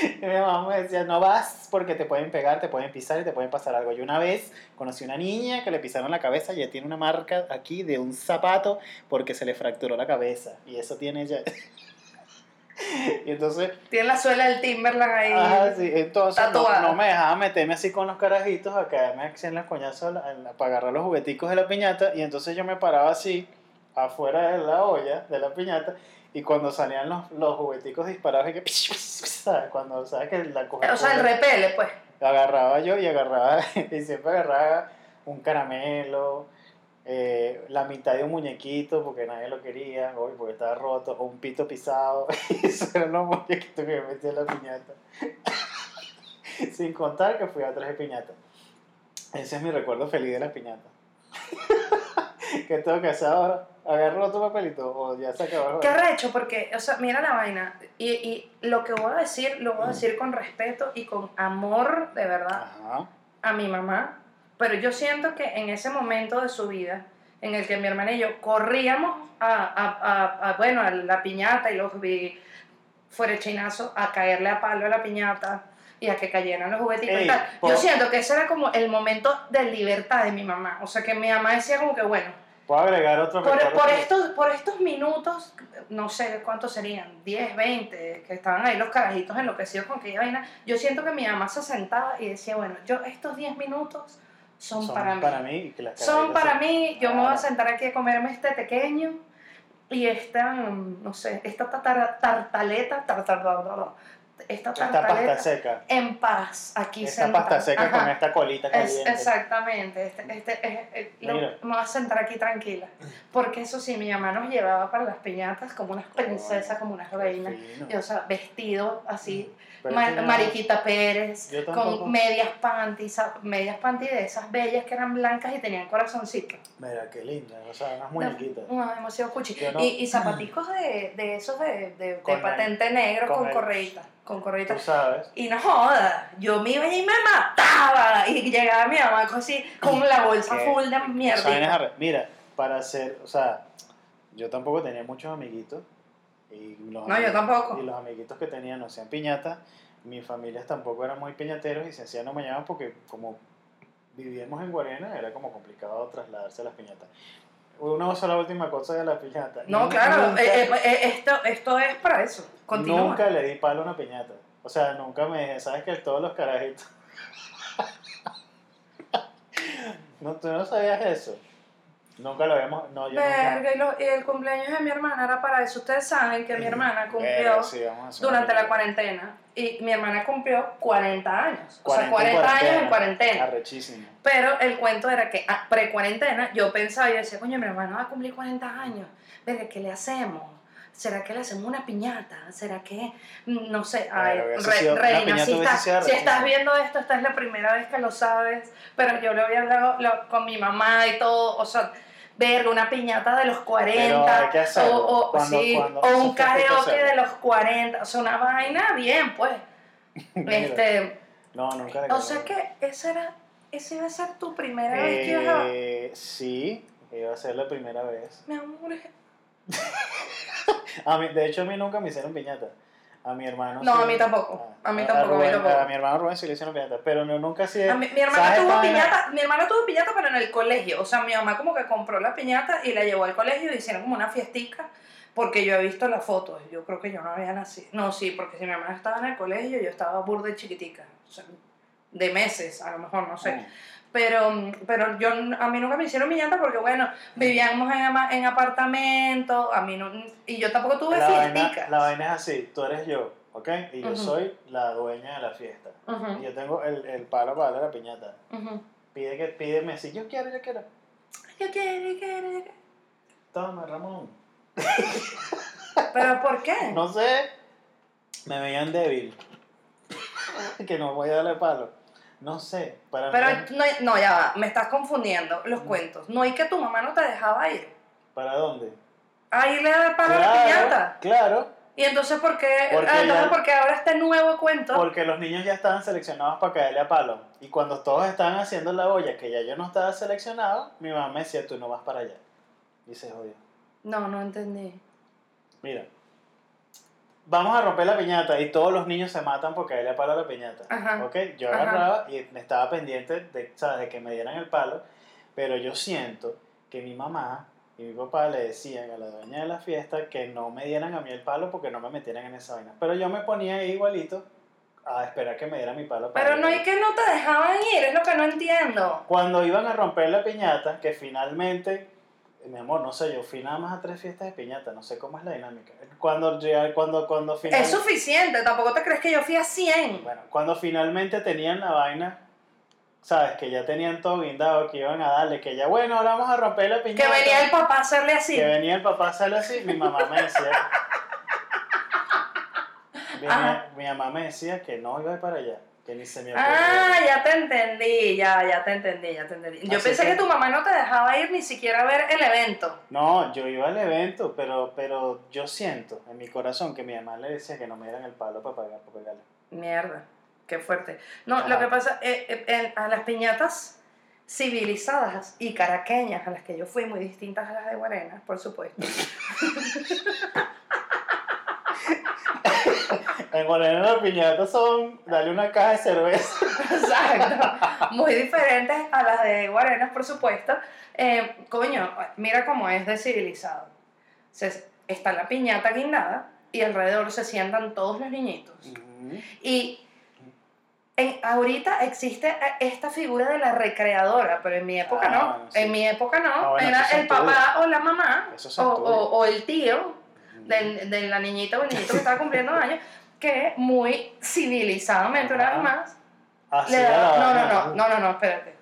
Y mi mamá me decía, no vas porque te pueden pegar, te pueden pisar y te pueden pasar algo. Yo una vez conocí una niña que le pisaron la cabeza y ella tiene una marca aquí de un zapato porque se le fracturó la cabeza. Y eso tiene ella. y entonces, Tiene la suela del Timberland ahí. ajá, sí, entonces no, no me dejaba meterme así con los carajitos a caerme así en las coñazos para agarrar los jugueticos de la piñata. Y entonces yo me paraba así afuera de la olla de la piñata. Y cuando salían los, los jugueticos disparados, y que, ¿sabes? Cuando sabes que la O sea, el repele, pues. agarraba yo y agarraba, y siempre agarraba un caramelo, eh, la mitad de un muñequito porque nadie lo quería, o porque estaba roto, o un pito pisado, y esos eran los muñequitos que me metía en la piñata. Sin contar que fui a tres de piñata. Ese es mi recuerdo feliz de la piñata. ¿Qué tengo que hacer ahora? ¿Agarro otro papelito o ya se acabó? Qué arrecho, porque, o sea, mira la vaina. Y, y lo que voy a decir, lo voy a decir con respeto y con amor, de verdad, Ajá. a mi mamá. Pero yo siento que en ese momento de su vida, en el que mi hermana y yo corríamos a, a, a, a, bueno, a la piñata y los vi fuera chinazo, a caerle a palo a la piñata y a que cayeran los juguetitos Ey, y tal. Yo siento que ese era como el momento de libertad de mi mamá. O sea, que mi mamá decía como que, bueno, ¿Puedo agregar otro por, por estos, por estos minutos, no sé cuántos serían, 10, 20, que estaban ahí los carajitos enloquecidos con aquella vaina, yo siento que mi mamá se sentaba y decía, bueno, yo estos 10 minutos son, para mí. y que las Son para se- mí, yo me voy a sentar aquí a comerme este pequeño y esta, mm, no sé, esta tartaleta, tartar- esta Esta pasta seca. en paz, aquí Esta sentada. pasta seca Ajá. con esta colita Es- caliente. exactamente, este, este, eh, lo- me voy a sentar aquí tranquila. Porque eso sí, mi mamá nos llevaba para las piñatas como unas princesas, como unas reinas. Y, o sea, vestido así, es yo- Mariquita Pérez, con medias panties, medias panties de esas bellas que eran blancas y tenían corazoncitos. Mira, qué linda. O sea, unas muñequitas. No, demasiado cuchi. Yo no- Y, y zapaticos de, de esos de, de, de el- patente negro con con, correíta. Con correíta. Tú sabes. Y no joda, yo me iba y me mataba. Y llegaba mi mamá así con la bolsa ¿Qué? full de mierda. Mira, para hacer, o sea, yo tampoco tenía muchos amiguitos. Y los No, yo tampoco. Y los amiguitos que tenía no hacían piñatas. Mis familias tampoco eran muy piñateros y se hacían no mañana porque como vivíamos en Guarena era como complicado trasladarse a las piñatas. Una sola última cosa de la piñata. No, claro, nunca- eh, eh, eh, esto, esto es para eso. Continúa. Nunca le di palo a una piñata. O sea, nunca me dije, ¿sabes que Todos los carajitos. no, tú no sabías eso. Nunca lo habíamos. No, yo nunca. Verga, y, lo- y el cumpleaños de mi hermana era para eso. Ustedes saben que mi hermana cumplió Verga, sí, durante la cuarentena. Y mi hermana cumplió 40 años. O 40 sea, en 40 años cuarentena. en cuarentena. Arrechísimo. Pero el cuento era que ah, pre-cuarentena yo pensaba, yo decía, coño, mi hermano va a cumplir 40 años. Verga, ¿qué le hacemos? ¿Será que le hacemos una piñata? ¿Será que, mm, no sé, ay, re- sido- Reina, si, sido si estás viendo esto, esta es la primera vez que lo sabes, pero yo lo había hablado lo- con mi mamá y todo, o sea, verga, una piñata de los 40, Pero hay que hacerlo. o, o- Cuando- sí, cuando- o un karaoke de los 40, o sea, una vaina bien, pues. Este, No, nunca o sea que esa era, esa iba a ser tu primera vez que ibas a... Eh, sí, iba a ser la primera vez. Mi amor, A mí, de hecho, a mí nunca me hicieron piñata. A mi hermano. No, sí. a mí tampoco. A mí A- tampoco, a mí Rubén- tampoco. A mi hermano Rubén sí le hicieron piñata, pero no, nunca sí. Mi, mi hermana ¿sabes tuvo piñata, mi hermana tuvo piñata pero en el colegio, o sea, mi mamá como que compró la piñata y la llevó al colegio y hicieron como una fiestica, porque yo he visto las fotos, yo creo que yo no había nacido, no, sí, porque si mi hermana estaba en el colegio, yo estaba burda y chiquitica, o sea, de meses, a lo mejor, no sé, Mm. Pero, pero yo, a mí nunca me hicieron piñata porque, bueno, vivíamos en, en apartamento, a mí no, y yo tampoco tuve La vaina, la vaina es así, tú eres yo, ¿ok? Y yo Ujú. soy la dueña de la fiesta. Ujú, Y yo tengo el, el palo para darle la piñata. ujú. Pide que, pídeme si yo quiero, yo quiero. Yo quiero, yo quiero, yo quiero. Toma, Ramón. ¿Pero por qué? No sé, me veían débil. que no voy a darle palo. No sé, para Pero mí, no, no, ya va, me estás confundiendo los cuentos. No, y que tu mamá no te dejaba ir. ¿para dónde? A irle a dar palo a la piñata. claro, Y entonces, ¿por qué? Porque ah, entonces, ya- ¿por qué ahora este nuevo cuento? porque los niños ya estaban seleccionados para caerle a palo. Y cuando todos estaban haciendo la olla, que ya yo no estaba seleccionado, mi mamá me decía, tú no vas para allá. Y se jodió. No, no entendí. Mira, vamos a romper la piñata y todos los niños se matan porque caerle a palo a la piñata. Ajá. ¿Ok? Yo Ajá. agarraba y me estaba pendiente de, ¿sabes? de que me dieran el palo, pero yo siento que mi mamá y mi papá le decían a la dueña de la fiesta que no me dieran a mí el palo porque no me metieran en esa vaina. Pero yo me ponía ahí igualito a esperar que me diera mi palo. para Pero no hay que no te dejaban ir, es lo que no entiendo. Cuando iban a romper la piñata, que finalmente, mi amor, no sé, yo fui nada más a tres fiestas de piñata, no sé cómo es la dinámica. Cuando, cuando, cuando Es finalmente... suficiente, tampoco te crees que yo fui a 100. Bueno, cuando finalmente tenían la vaina, sabes, que ya tenían todo guindado, que iban a darle, que ya, bueno, ahora vamos a romper la piñata. Que venía el papá a hacerle así. Que venía el papá sale así, mi mamá me decía. Ajá. mi mamá me decía que no iba para allá, que ni se me ocurrió. Ah, ya te entendí, ya, ya te entendí, ya te entendí. Yo Así pensé que- que tu mamá no te dejaba ir ni siquiera a ver el evento. No, yo iba al evento, pero, pero yo siento en mi corazón que mi mamá le decía que no me dieran el palo para pagar, para pegarle. Mierda, qué fuerte. No, Ajá. lo que pasa, eh, eh, en- a las piñatas civilizadas y caraqueñas, a las que yo fui, muy distintas a las de Guarena, por supuesto. En Guarena las piñatas son darle una caja de cerveza. Exacto. Muy diferentes a las de Guarenas, por supuesto. Eh, coño, mira cómo es de civilizado. Se, está la piñata guindada y alrededor se sientan todos los niñitos. Y en, ahorita existe eh, esta figura de la recreadora, pero en mi época Ah, no. bueno, sí. En mi época no. Ah, bueno, Era el papá o la mamá o, o, o el tío de, de la niñita o el niñito que estaba cumpliendo años que muy civilizadamente una vez más le da, no, no, no, no, no, no, espérate.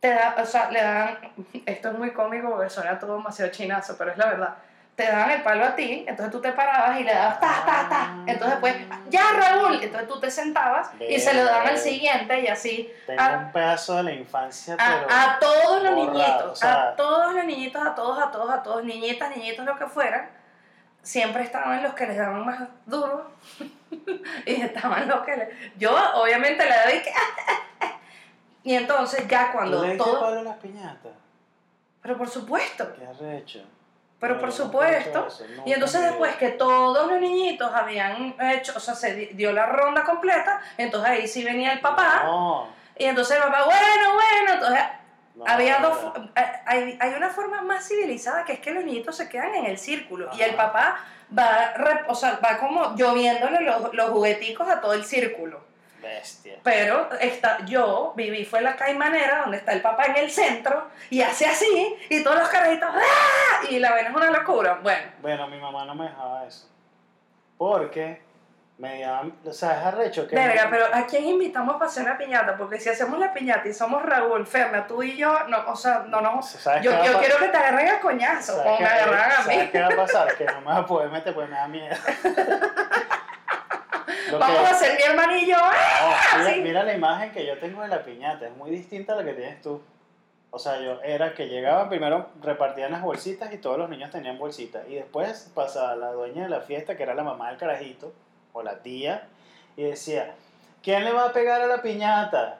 Te da, o sea, le dan, esto es muy cómico porque suena todo demasiado chinazo, pero es la verdad. Te daban el palo a ti, entonces tú te parabas y le dabas ta, ta, ta. Entonces después, ya Raúl, entonces tú te sentabas y se lo daban al siguiente y así. Tengo a- un pedazo de la infancia, pero... a, a todos los borrado, niñitos, o sea- a todos los niñitos, a todos, a todos, a todos, niñitas, niñitos, lo que fueran, siempre estaban los que les daban más duro y estaban los que le... Yo obviamente le doy que... y entonces ya cuando ¿Tú le diste todo... palo a las piñatas? Pero por supuesto, ¿Qué has hecho? pero No, por supuesto. eso, Y entonces después que todos los niñitos habían hecho, o sea, se di- dio la ronda completa, entonces ahí sí venía el papá. No, Y entonces el papá, bueno, bueno, entonces no, había dos, no. fo- eh, hay, hay una forma más civilizada que es que los niñitos se quedan en el círculo y el Ajá. papá va, o sea, va como lloviéndole los, los jugueticos a todo el círculo. Bestia. Pero está, yo viví fue la caimanera donde está el papá en el centro y hace así y todos los carajitos ¡ah! y la vaina es una locura. Bueno, Bueno, mi mamá no me dejaba eso. Porque me daban, o sea, es arrecho que... verga, pero ¿a quién invitamos para hacer una piñata? Porque si hacemos la piñata y somos Raúl, Ferna, tú y yo, no, o sea, no. ¿Sabes Yo, yo quiero que te agarren a coñazo, ¿sabes qué- me agarraran a ¿Sabes mí. qué va a pasar? Que no me vas a poder meter porque me da miedo. Lo Vamos que- a hacer mi hermanillo. ¡ah! No, mira, sí. mira la imagen que yo tengo de la piñata, es muy distinta a la que tienes tú. O sea, yo era que llegaban, primero repartían las bolsitas y todos los niños tenían bolsitas. Y después pasaba la dueña de la fiesta, que era la mamá del carajito, o la tía, y decía, ¿quién le va a pegar a la piñata?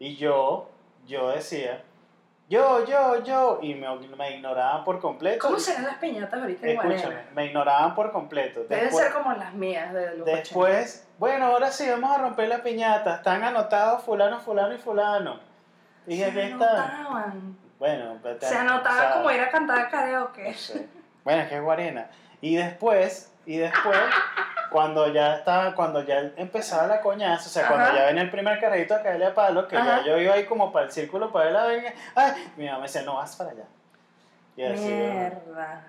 Y yo, yo decía, yo, yo, yo, y me, me ignoraban por completo. ¿Cómo serán las piñatas ahorita en Escúchame, Guarena? me ignoraban por completo. Deben Después- ser como las mías de los Después, bueno, ahora sí, vamos a romper la piñata. Están anotados fulano, fulano y fulano. Y Se aquí están. anotaban. Bueno, te- Se anotaba o sea, como ir a cantar karaoke. No sé. Bueno, es que es Guarena. Y después, y después, cuando ya estaba, cuando ya empezaba la coñaza, o sea, cuando Ajá. ya venía el primer carrito a caerle a palo, que Ajá. ya yo iba ahí como para el círculo para la venga, ay, mi mamá me decía, no vas para allá. Y así, Mierda.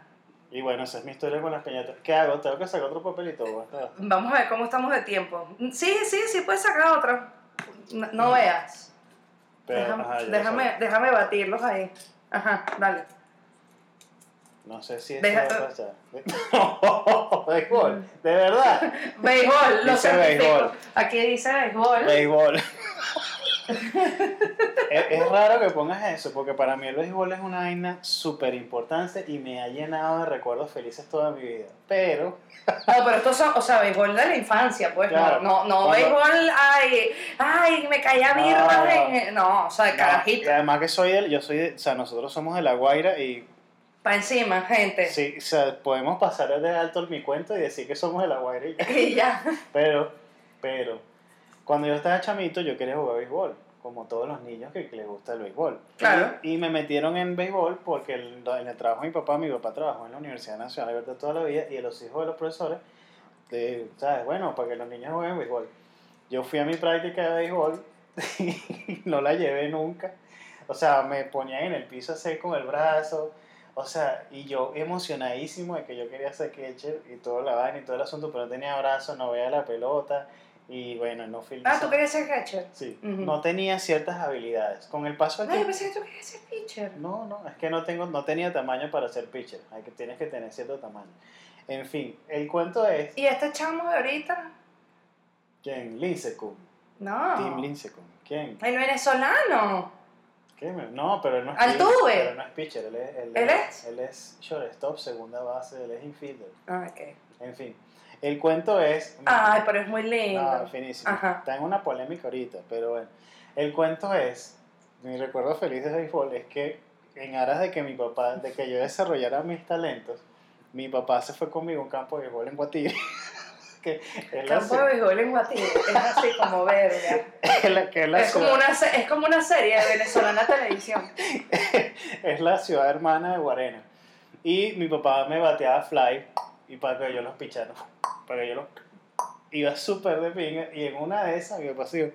y bueno, esa es mi historia con las piñatas. ¿Qué hago? Tengo que sacar otro papelito. Vamos a ver cómo estamos de tiempo. Sí, sí, sí, puedes sacar otro. No, no veas. pero, déjame, ajá, déjame, déjame batirlos ahí. Ajá, dale. No sé si esto Deja- va a pasar. béisbol, de verdad. Béisbol, lo Dice béisbol. Aquí dice béisbol. Béisbol. es, es raro que pongas eso, porque para mí el béisbol es una vaina súper importante y me ha llenado de recuerdos felices toda mi vida. Pero, No, pero estos son, o sea, béisbol de la infancia, pues. Claro. No, no, no Cuando- béisbol, ay, ay, me caía No, birra no. en. No, o sea, de no, y carajito. además que soy del, yo soy de, o sea, nosotros somos de La Guaira y Pa' encima, gente. Sí, o sea, podemos pasar de alto mi cuento y decir que somos de la Guaira y ya. Pero, pero, cuando yo estaba chamito, yo quería jugar béisbol, como todos los niños que les gusta el béisbol. Claro. Y, y me metieron en béisbol porque el- en el trabajo de mi papá, mi papá trabajó en la Universidad Nacional de Libertad toda la vida y a los hijos de los profesores, de, ¿sabes? Bueno, para que los niños jueguen béisbol. Yo fui a mi práctica de béisbol y no la llevé nunca. O sea, me ponía en el piso así con el brazo. O sea, y yo emocionadísimo de que yo quería ser catcher y todo la vaina y todo el asunto, pero no tenía brazo, no veía la pelota y bueno, no fui. Ah, tú querías ser catcher. Sí, no tenía ciertas habilidades. Con el paso del No, yo tiempo. pensé que tú querías ser pitcher. No, no, es que no tengo, no tenía tamaño para ser pitcher. Hay que, tienes que tener cierto tamaño. En fin, el cuento es ¿Y este chamo de ahorita? ¿quién? Lincecum. No. Team Lincecum. ¿Quién? El venezolano. ¿Qué? No, pero él no es Altuve. pitcher, Pero no es pitcher, él es, él, ¿Él es? Él es shortstop, segunda base, él es infielder. Ah, ok. En fin, el cuento es Ay, pero es muy lindo. No, finísimo. Ajá. Está en una polémica ahorita, pero bueno. El cuento es, mi recuerdo feliz de béisbol es que en aras de que mi papá, de que yo desarrollara mis talentos, mi papá se fue conmigo a un campo de béisbol en Guatire. que es la, Campo de béisbol en. Es así como verga. es la- que es la Es como, ciudad, una, es como una serie de venezolana televisión. es la ciudad hermana de Guarena. Y mi papá me bateaba fly y para que yo los pichara, para que yo los... Iba súper de pinga y en una de esas, mi papá se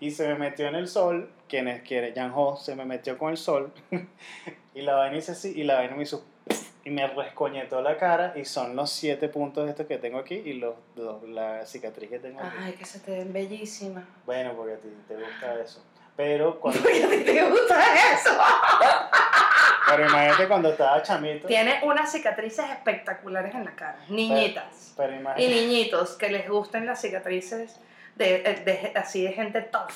y se me metió en el sol, quien es que Jan Ho se me metió con el sol y la vaina hizo así y la vaina me hizo y me rescoñetó la cara y son los siete puntos estos que tengo aquí y los, los- la cicatriz que tengo aquí. Ay, que se te ven bellísimas. Bueno, porque a ti te gusta eso. Pero cuando Porque a ti te gusta eso. pero imagínate cuando estaba chamito. Tiene unas cicatrices espectaculares en la cara. Niñitas. Pero Y imagínate. niñitos que les gusten las cicatrices de, de- así de gente tough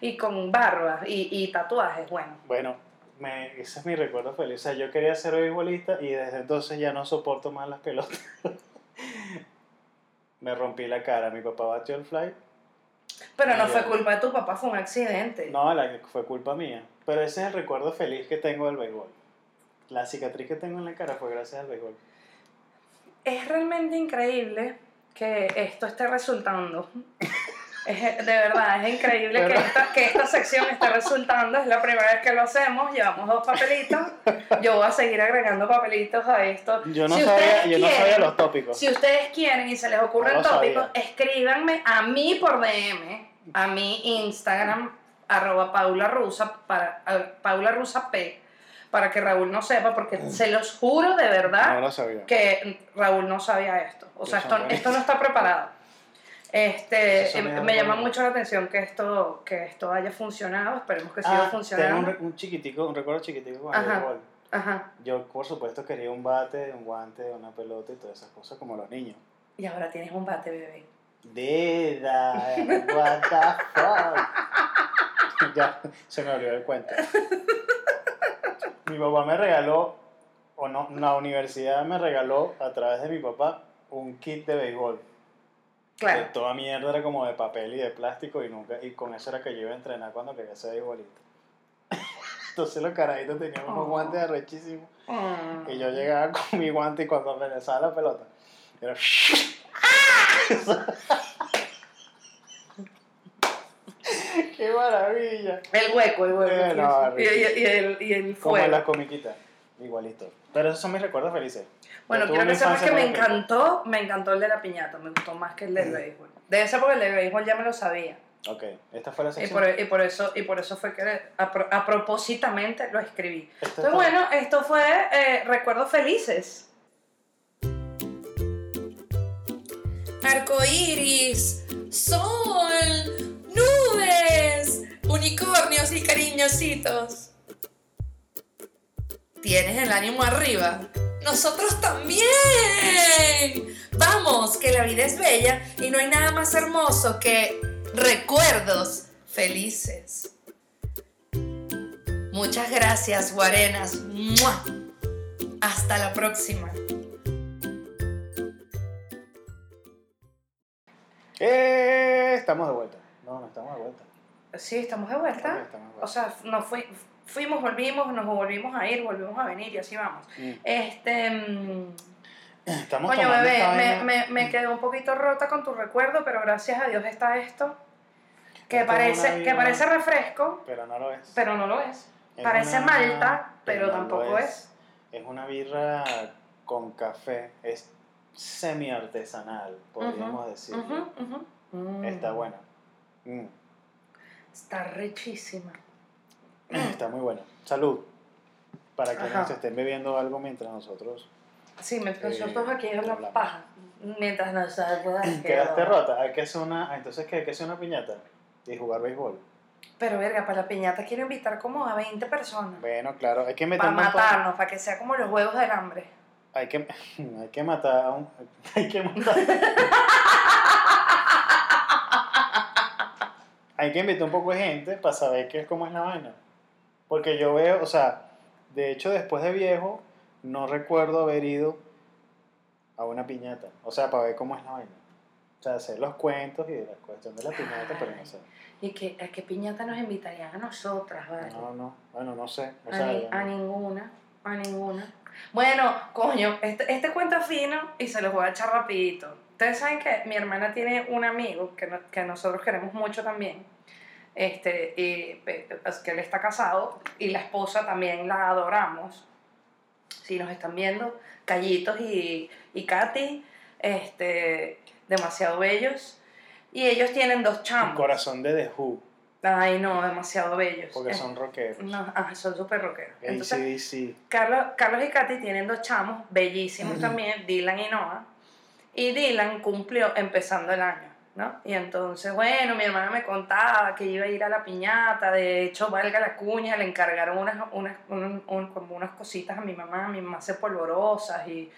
y con barba y, y tatuajes. Bueno, Bueno, me, ese es mi recuerdo feliz. O sea, yo quería ser beisbolista y desde entonces ya no soporto más las pelotas. me rompí la cara. Mi papá batió el fly. pero no fue culpa de tu papá, fue un accidente. No, la, fue culpa mía. Pero ese es el recuerdo feliz que tengo del béisbol. La cicatriz que tengo en la cara fue gracias al béisbol. Es realmente increíble que esto esté resultando. Es, de verdad, es increíble que esta, que esta sección esté resultando. Es la primera vez que lo hacemos. Llevamos dos papelitos. Yo voy a seguir agregando papelitos a esto. Yo no, Si sabía, ustedes yo no sabía quieren- los tópicos. Si ustedes quieren y se les ocurren No tópicos, sabía. escríbanme a mí por DM, a mi Instagram, arroba Paula Rusa, para, Paula Rusa P, para que Raúl no sepa, porque se los juro de verdad No que Raúl no sabía esto. O sea, esto, esto no está preparado. Este, me em, da me llama mucho la atención que esto, que esto haya funcionado. Esperemos que siga Ah, tengo funcionando. un, re- un chiquitico, un recuerdo chiquitico con el. Ajá. Yo, por supuesto, quería un bate, un guante, una pelota y todas esas cosas como los niños. Y ahora tienes un bate, bebé. Deda, what the fuck. ya, se me olvidó el cuento. Mi papá me regaló, o no, la universidad me regaló a través de mi papá un kit de béisbol. Claro. Que toda mierda era como de papel y de plástico y nunca, y con eso era que yo iba a entrenar cuando quería ser beisbolista. Entonces los carajitos tenían unos Oh. guantes arrechísimos Mm. y yo llegaba con mi guante y cuando lanzaba la pelota, era... ¡Qué maravilla! El hueco, el hueco. Eh, no, y, y- y el, y el Como en fuego. las comiquitas, igualito. Pero esos son mis recuerdos felices. Bueno, quiero que sepas que me encantó, me encantó el de la piñata, me gustó más que el del béisbol. Debe ser porque el del béisbol ya me lo sabía. Ok, esta fue la Y sección. por, y por eso, y por eso fue que a, pro- a propósitamente lo escribí. Esta Entonces, fue- bueno, esto fue eh, Recuerdos Felices. Arcoíris, sol, nubes, unicornios y cariñositos. ¿Tienes el ánimo arriba? Nosotros también. Vamos, que la vida es bella y no hay nada más hermoso que recuerdos felices. Muchas gracias, Guarenas. ¡Mua! Hasta la próxima. ¡Eh! Estamos de vuelta. No, no estamos de vuelta. Sí, estamos de vuelta. Estamos de vuelta. O sea, no fui, fuimos, volvimos, nos volvimos a ir, volvimos a venir y así vamos. Mm. Este. mm, Estamos bebé, me, me, me quedé un poquito rota con tu recuerdo, pero gracias a Dios está esto. Que Esto es parece, que parece refresco, Pero no lo es. pero no lo es. Es Parece una- malta, pero no lo tampoco es. Es una birra con café. Es semi-artesanal, podríamos Ujú, decirlo. ujú, ujú. Mm. Está buena. Mm. Está richísima. Está muy buena. Salud. Para que Ajá. nos estén bebiendo algo mientras nosotros Sí, mientras Eh, nosotros aquí hablamos hablamos. paja. Mientras nos quedaste rota. Hay que hacer una. Entonces, ¿qué? Hay que hacer una piñata y jugar béisbol. Pero verga, para la piñata quiero invitar como a 20 personas. Bueno, claro, hay que meter Para matarnos, para que sea como los huevos del hambre. Hay que, hay que matar a un. Hay que matar. hay que invitar un poco de gente para saber qué es cómo es la vaina. Porque yo veo, o sea, de hecho, después de viejo, no recuerdo haber ido a una piñata. O sea, para ver cómo es la vaina. O sea, hacer los cuentos y de la cuestión de la piñata, pero no sé. ¿Y que, a qué piñata nos invitarían a nosotras, vale? No, no, bueno, no sé. A, ni- a ninguna, a ninguna. Bueno, coño, este, este cuento es fino y se los voy a echar rapidito. Ustedes saben que mi hermana tiene un amigo que, no- que nosotros queremos mucho también, este, y, pues, que él está casado y la esposa también la adoramos. Si nos están viendo, Callitos y, y Katy, este, demasiado bellos. Y ellos tienen dos chamos. corazón de The Who, Ay, no, demasiado bellos. porque Eh, son rockeros. no, ah, son súper rockeros. Entonces, ACDC. Carlos, Carlos y Katy tienen dos chamos bellísimos también, Dylan y Noah. Y Dylan cumplió empezando el año, ¿no? Y entonces, bueno, mi hermana me contaba que iba a ir a la piñata. De hecho, valga la cuña, le encargaron unas, unas, un- un- como unas cositas a mi mamá. Mi mamá hace polvorosas y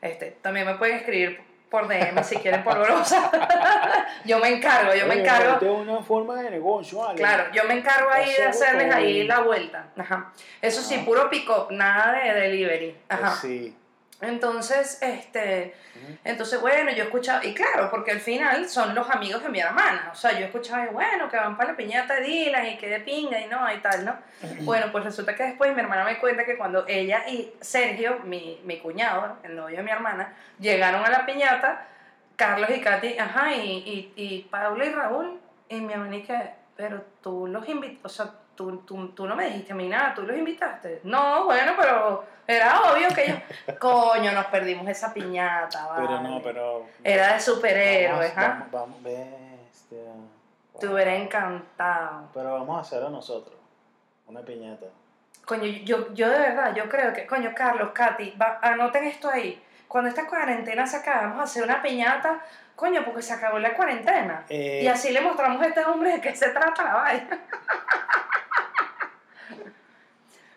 este, también me pueden escribir por DM si quieren polvorosas. yo me encargo, yo me encargo. Una forma de negocio. Claro, yo me encargo ahí de hacerles ahí la vuelta. Ajá. Eso sí, puro pick-up, nada de delivery. Pues Ajá. sí. Entonces, este, entonces, bueno, yo escuchaba, y claro, porque al final son los amigos de mi hermana. O sea, yo escuchaba, y bueno, que van para la piñata de Dylan y que de pinga y no, y tal, ¿no? Bueno, pues resulta que después mi hermana me cuenta que cuando ella y Sergio, mi, mi cuñado, el novio de mi hermana, llegaron a la piñata, Carlos y Katy, ajá, y, y, y Paula y Raúl, y mi hermana y que, pero tú los invitaste, o sea, tú, tú, tú no me dijiste a mí nada, tú los invitaste. No, bueno, pero era obvio que ellos, coño, nos perdimos esa piñata, Pero vale. no, pero. Era de superhéroes, ¿ah? vamos, bestia. Te Wow. hubiera encantado. Pero vamos a hacerlo nosotros. Una piñata. Coño, yo, yo de verdad, yo creo que, coño, Carlos, Katy, va- anoten esto ahí. Cuando esta cuarentena se acabe, vamos a hacer una piñata, coño, porque se acabó la cuarentena. Eh, Y así le mostramos a este hombre de qué se trata la vaina.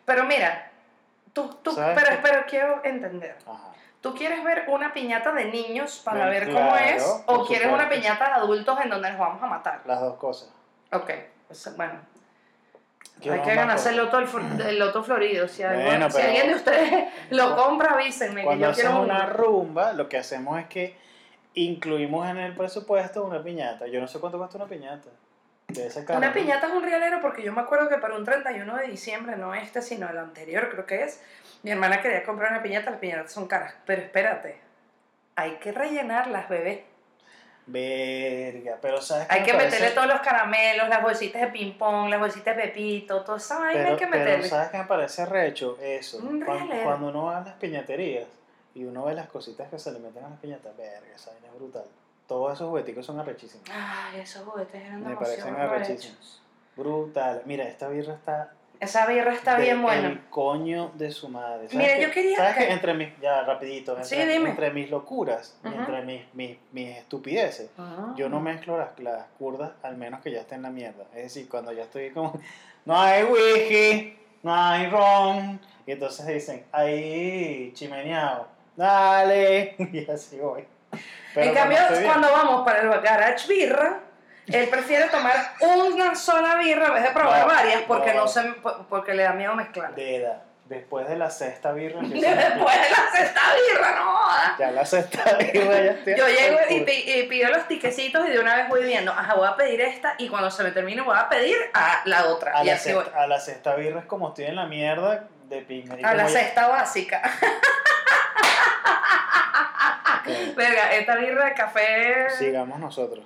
Pero mira, tú, tú, ¿Sabes pero, pero quiero entender. Ajá. ¿Tú quieres ver una piñata de niños para ver cómo claro, es? ¿O quieres una piñata de adultos en donde nos vamos a matar? Las dos cosas. Ok, pues, bueno, hay que ganarse el fl- el loto florido. Si, Bueno, alguien de ustedes lo compra, avísenme que Cuando yo hacemos quiero una rumba, lo que hacemos es que incluimos en el presupuesto una piñata. Yo no sé cuánto cuesta una piñata. Caro, Una piñata es un realero porque yo me acuerdo que para un 31 de diciembre, no este, sino el anterior creo que es, mi hermana quería comprar una piñata, las piñatas son caras. Pero espérate, hay que rellenarlas, bebé. Verga, pero sabes qué Hay que parece? meterle todos los caramelos, las bolsitas de ping-pong, las bolsitas de pepito, toda esa vaina Pero, hay que pero meterle. ¿sabes qué me parece recho? Eso. Un Cuando, cuando uno va a las piñaterías y uno ve las cositas que se le meten a las piñatas, verga, esa vaina es brutal. Todos esos jugueticos son arrechísimos. Ay, esos juguetes eran Me parecen arrechísimos. Brutal. Mira, esta birra está. Esa birra está de bien buena. El coño de su madre. ¿Sabes Mira, qué? yo quería ¿Sabes que- que entre mis. Ya, rapidito. Entre, Sí, dime. entre mis locuras entre mis, mis, mis estupideces. Ah. Yo no mezclo las, las curdas al menos que ya esté en la mierda. Es decir, cuando ya estoy como, no hay whisky, no hay ron. Y entonces dicen, hay chimeneado, dale. Y así voy. Pero en cambio, cuando vamos para el garage birra, él prefiere tomar una sola birra en vez de probar No, varias porque no, no. se, porque le da miedo mezclar. Deda, Después de la sexta birra Después de la sexta birra, no jodas. Ya la sexta birra ya estoy Yo llego y, pido los tiquecitos y de una vez voy viendo, ajá, voy a pedir esta y cuando se me termine voy a pedir a la otra. A y la, así voy. a la sexta birra es como estoy en la mierda de pinga. Y A la ya- sexta básica. Verga, esta birra de café. Sigamos nosotros.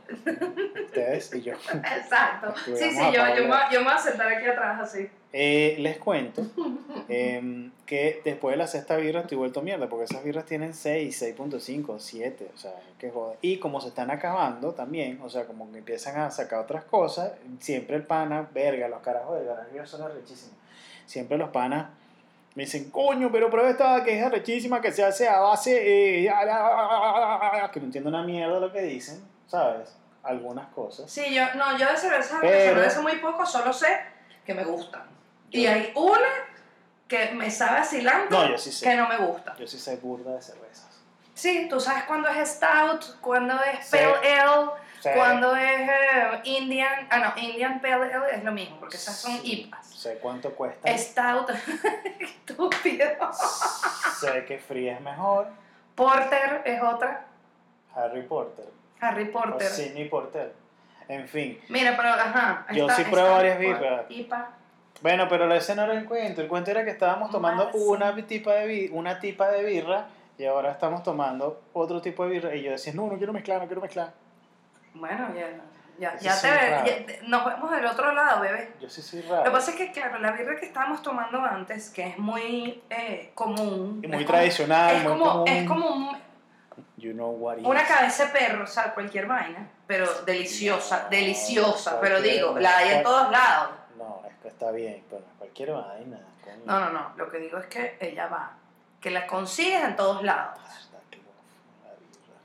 Ustedes y yo. Exacto. Sí, sí, yo, yo, me, yo me voy a sentar aquí atrás así. Eh, les cuento em, que después de la sexta birra estoy vuelto mierda, porque esas birras tienen 6, 6.5, 7, o sea, que joder. Y como se están acabando también, o sea, como que empiezan a sacar otras cosas, siempre el pana, verga, los carajos de ganas birras son arrechísimos. Siempre los panas me dicen, coño, pero prueba esta que es arrechísima, que se hace a base, eh, ah, ah, ah", que no entiendo una mierda lo que dicen, ¿sabes? Algunas cosas. Sí, yo, no, yo de cerveza Pero- sé muy poco, solo sé que me gustan. Y Yo- hay una que me sabe a cilantro No, yo sí sé. que no me gusta. Yo sí sé burda de cervezas. Sí, tú sabes cuándo es stout, cuándo es. Pale Ale, O sea, cuándo es eh, Indian. Ah, no, Indian Pale Ale es lo mismo, porque esas son Sí, IPAs. Sé cuánto cuesta. Stout, estúpido. sé que Free es mejor. Porter es otra. Harry Potter. Harry O Porter. Sidney Porter. En fin. Mira, pero ajá. Yo está- sí pruebo varias birras. IPA. Bueno, pero ese no era el cuento. El cuento era que estábamos tomando sí. una tipa, de una tipa de birra y ahora estamos tomando otro tipo de birra. Y yo decía, no, no quiero mezclar, no quiero mezclar. Bueno, ya, ya, ya te ve- ya Nos vemos del otro lado, bebé. Yo sí soy Lo raro. que pasa es que, claro, la birra que estábamos tomando antes, que es muy eh, común. Y muy es como- tradicional, Es muy como, común. es como un- You know what it una is. cabeza de perro, o sea, cualquier vaina, pero deliciosa, No, deliciosa, pero digo, la hay en todos lados. No, es que está bien, pero cualquier vaina. coño. No, no, no, lo que digo es que ella va, que la consigues en todos lados. Hasta que lo- la birra.